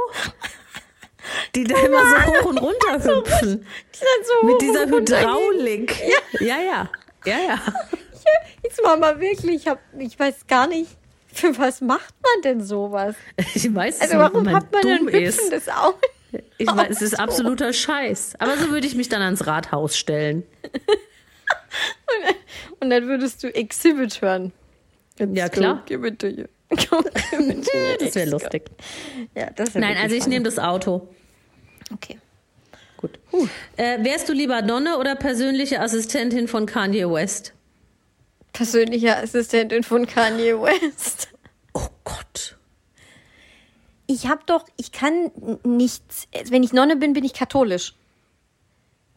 Die da immer so hoch und runter hüpfen. Die sind so Mit dieser. Hydraulik. Ja, ja. Ja, ja. Jetzt mal mal wirklich, ich, hab, ich weiß gar nicht, für was macht man denn sowas? Ich weiß Also nicht, warum man hat man dumm ein ist. hüpfendes Auge? Ich weiß, es ist absoluter Scheiß. Aber so würde ich mich dann ans Rathaus stellen. Und dann würdest du Exhibit hören. Ja, klar. Give it to you. Give it to you. Das wäre lustig. Ja, das wär Nein, also ich nehme das Auto. Okay. Gut. Äh, wärst du lieber Nonne oder persönliche Assistentin von Kanye West? Persönliche Assistentin von Kanye West. Oh Gott. Ich habe doch, ich kann nichts, wenn ich Nonne bin, bin ich katholisch.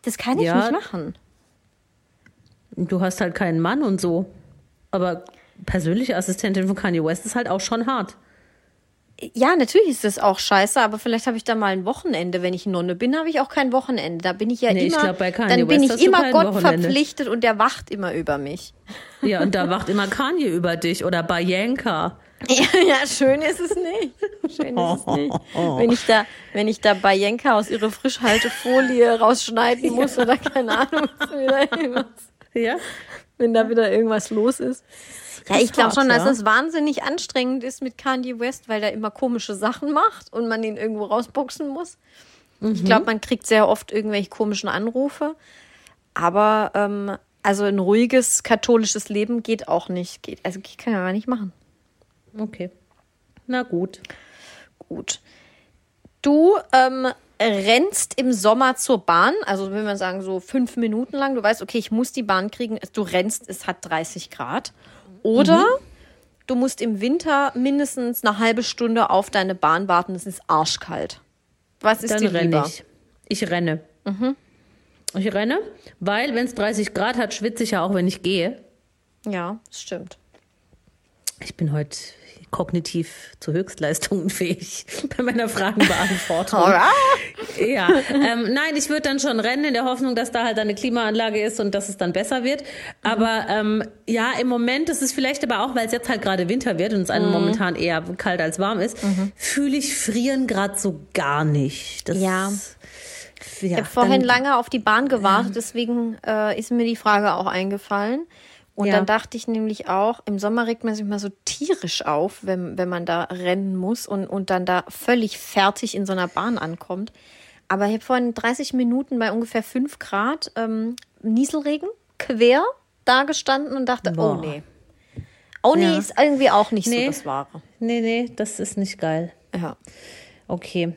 Das kann ich Ja. nicht machen. Du hast halt keinen Mann und so. Aber persönliche Assistentin von Kanye West ist halt auch schon hart. Ja, natürlich ist das auch scheiße, aber vielleicht habe ich da mal ein Wochenende. Wenn ich Nonne bin, habe ich auch kein Wochenende. Da bin ich ja Nee, ich immer, glaub, bei Kanye dann bin West ich immer Gott Wochenende. verpflichtet und der wacht immer über mich. Ja, und da wacht immer Kanye über dich oder Bayanka. Ja, ja, schön ist es nicht. Schön ist es nicht. Wenn ich da, wenn ich da bei Jenka aus ihrer Frischhaltefolie rausschneiden muss oder keine Ahnung, was wieder irgendwas, Ja? wenn da wieder irgendwas los ist. Ja, ich glaube schon, dass ja. es wahnsinnig anstrengend ist mit Kanye West, weil der immer komische Sachen macht und man ihn irgendwo rausboxen muss. Ich glaube, man kriegt sehr oft irgendwelche komischen Anrufe. Aber ähm, also ein ruhiges katholisches Leben geht auch nicht. Geht, also kann man nicht machen. Okay. Na gut. Gut. Du ähm, rennst im Sommer zur Bahn, also will man sagen, so fünf Minuten lang. Du weißt, okay, ich muss die Bahn kriegen. Du rennst, es hat 30 Grad. Oder du musst im Winter mindestens eine halbe Stunde auf deine Bahn warten. Es ist arschkalt. Was ist Dann dir renne lieber? ich. Ich renne. Ich renne, weil wenn es 30 Grad hat, schwitze ich ja auch, wenn ich gehe. Ja, das stimmt. Ich bin heute kognitiv zu Höchstleistungen fähig bei meiner Fragenbeantwortung. Ja, ähm, nein, ich würde dann schon rennen in der Hoffnung, dass da halt eine Klimaanlage ist und dass es dann besser wird. Aber ähm, ja, im Moment, das ist vielleicht aber auch, weil es jetzt halt gerade Winter wird und es einem momentan eher kalt als warm ist, fühle ich frieren gerade so gar nicht. Das, Ja. ja Ich habe vorhin lange auf die Bahn gewartet, deswegen äh, ist mir die Frage auch eingefallen. Und Ja. dann dachte ich nämlich auch, im Sommer regt man sich mal so tierisch auf, wenn, wenn man da rennen muss und, und dann da völlig fertig in so einer Bahn ankommt. Aber ich habe vorhin 30 Minuten bei ungefähr 5 Grad ähm, Nieselregen quer da gestanden und dachte, oh Boah. nee. Oh nee, Ja. ist irgendwie auch nicht Nee. so das Wahre. Nee, nee, das ist nicht geil. Ja. Okay.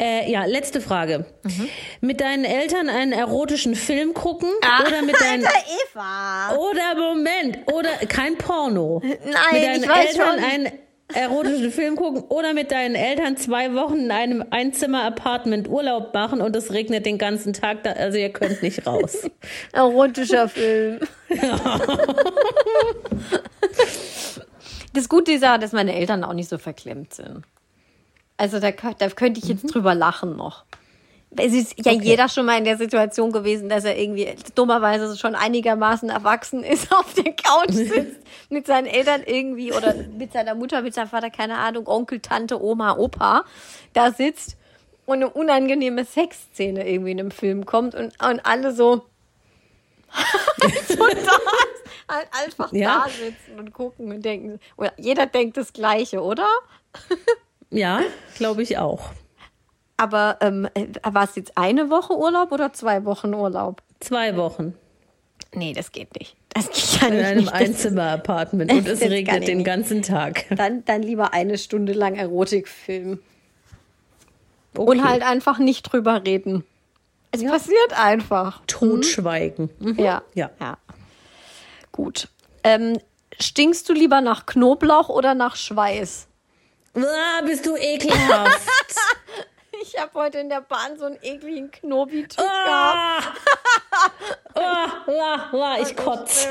Äh, ja, letzte Frage. Mhm. Mit deinen Eltern einen erotischen Film gucken Ah, oder mit deinen Eva! oder Moment oder kein Porno. Nein, mit deinen ich weiß Eltern schon. einen erotischen Film gucken oder mit deinen Eltern zwei Wochen in einem Einzimmer-Apartment Urlaub machen und es regnet den ganzen Tag, da, also ihr könnt nicht raus. Erotischer Film. Das Gute ist ja, dass meine Eltern auch nicht so verklemmt sind. Also da, da könnte ich jetzt drüber lachen noch. Es ist ja jeder schon mal in der Situation gewesen, dass er irgendwie dummerweise schon einigermaßen erwachsen ist, auf der Couch sitzt, mit seinen Eltern irgendwie oder mit seiner Mutter, mit seinem Vater, keine Ahnung, Onkel, Tante, Oma, Opa, da sitzt und eine unangenehme Sexszene irgendwie in einem Film kommt und, und alle so, so da halt einfach Ja. da sitzen und gucken und denken, jeder denkt das Gleiche, oder? Ja, glaube ich auch. Aber ähm, äh, war es jetzt eine Woche Urlaub oder zwei Wochen Urlaub? Zwei Wochen Nee, das geht nicht. Das geht ja in nicht. einem Einzimmer-Apartment und es regnet den ganzen Tag. Dann, dann lieber eine Stunde lang Erotikfilm. Okay. Und halt einfach nicht drüber reden. Es passiert einfach. Totschweigen. Mhm. Ja. Ja. ja. Gut. Ähm, stinkst du lieber nach Knoblauch oder nach Schweiß? Ah, bist du ekelhaft. Ich habe heute in der Bahn so einen ekligen Knobi-Typ gehabt. Ah. Ah, ah, ah, ich kotze.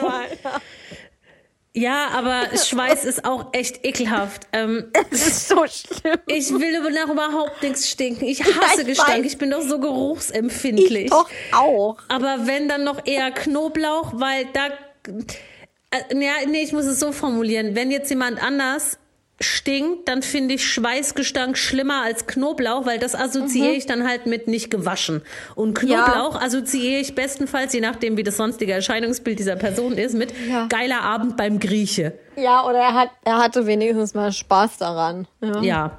Ja, aber Schweiß ist auch echt ekelhaft. Ähm, Das ist so schlimm. ich will über- nach überhaupt nichts stinken. Ich hasse ich Gestank. weiß. Ich bin doch so geruchsempfindlich. Ich doch auch. Aber wenn dann noch eher Knoblauch, weil da. Äh, ja, nee, ich muss es so formulieren. Wenn jetzt jemand anders stinkt, dann finde ich Schweißgestank schlimmer als Knoblauch, weil das assoziiere Mhm. ich dann halt mit nicht gewaschen. Und Knoblauch assoziiere ich bestenfalls, je nachdem, wie das sonstige Erscheinungsbild dieser Person ist, mit Ja. geiler Abend beim Grieche. Ja, oder er, hat, er hatte wenigstens mal Spaß daran. Ja. Ja.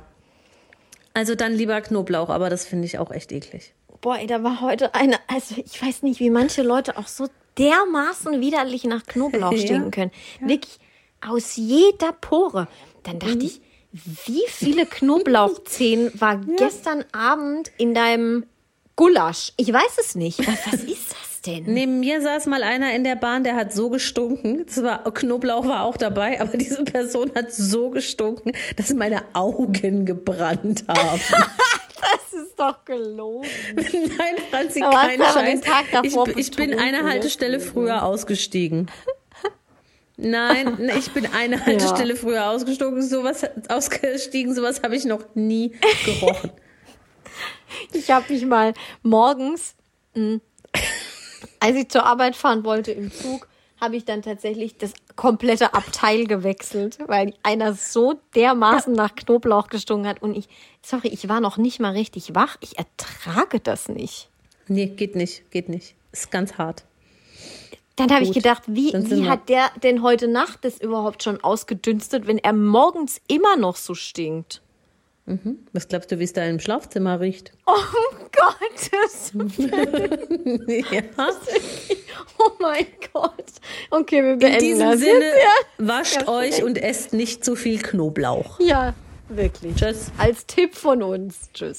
Also dann lieber Knoblauch, aber das finde ich auch echt eklig. Boah, ey, da war heute eine, also ich weiß nicht, wie manche Leute auch so dermaßen widerlich nach Knoblauch Ja. stinken können. Wirklich aus jeder Pore. Dann dachte ich, wie viele Knoblauchzehen war gestern Abend in deinem Gulasch? Ich weiß es nicht. Was, was ist das denn? Neben mir saß mal einer in der Bahn, der hat so gestunken. Das war, Knoblauch war auch dabei, aber diese Person hat so gestunken, dass meine Augen gebrannt haben. Das ist doch gelogen. Nein, Franzi, kein Scheiß. den Tag davor ich, ich bin eine ne? Haltestelle früher ausgestiegen. Nein, ne, ich bin eine Haltestelle früher ausgestiegen. Sowas, ausgestiegen, sowas habe ich noch nie gerochen. Ich habe mich mal morgens, mh, als ich zur Arbeit fahren wollte im Zug, habe ich dann tatsächlich das komplette Abteil gewechselt, weil einer so dermaßen nach Knoblauch gestunken hat. Und ich, sorry, ich war noch nicht mal richtig wach. Ich ertrage das nicht. Nee, geht nicht, geht nicht. Ist ganz hart. Dann habe ich gedacht, wie, wie hat der denn heute Nacht das überhaupt schon ausgedünstet, wenn er morgens immer noch so stinkt? Was glaubst du, wie es da im Schlafzimmer riecht? Oh Gottes ja. Oh mein Gott. Okay, wir beenden In diesem das Sinne, jetzt. Ja. wascht Ja, euch und esst nicht zu viel Knoblauch. Ja, wirklich. Tschüss. Als Tipp von uns. Tschüss.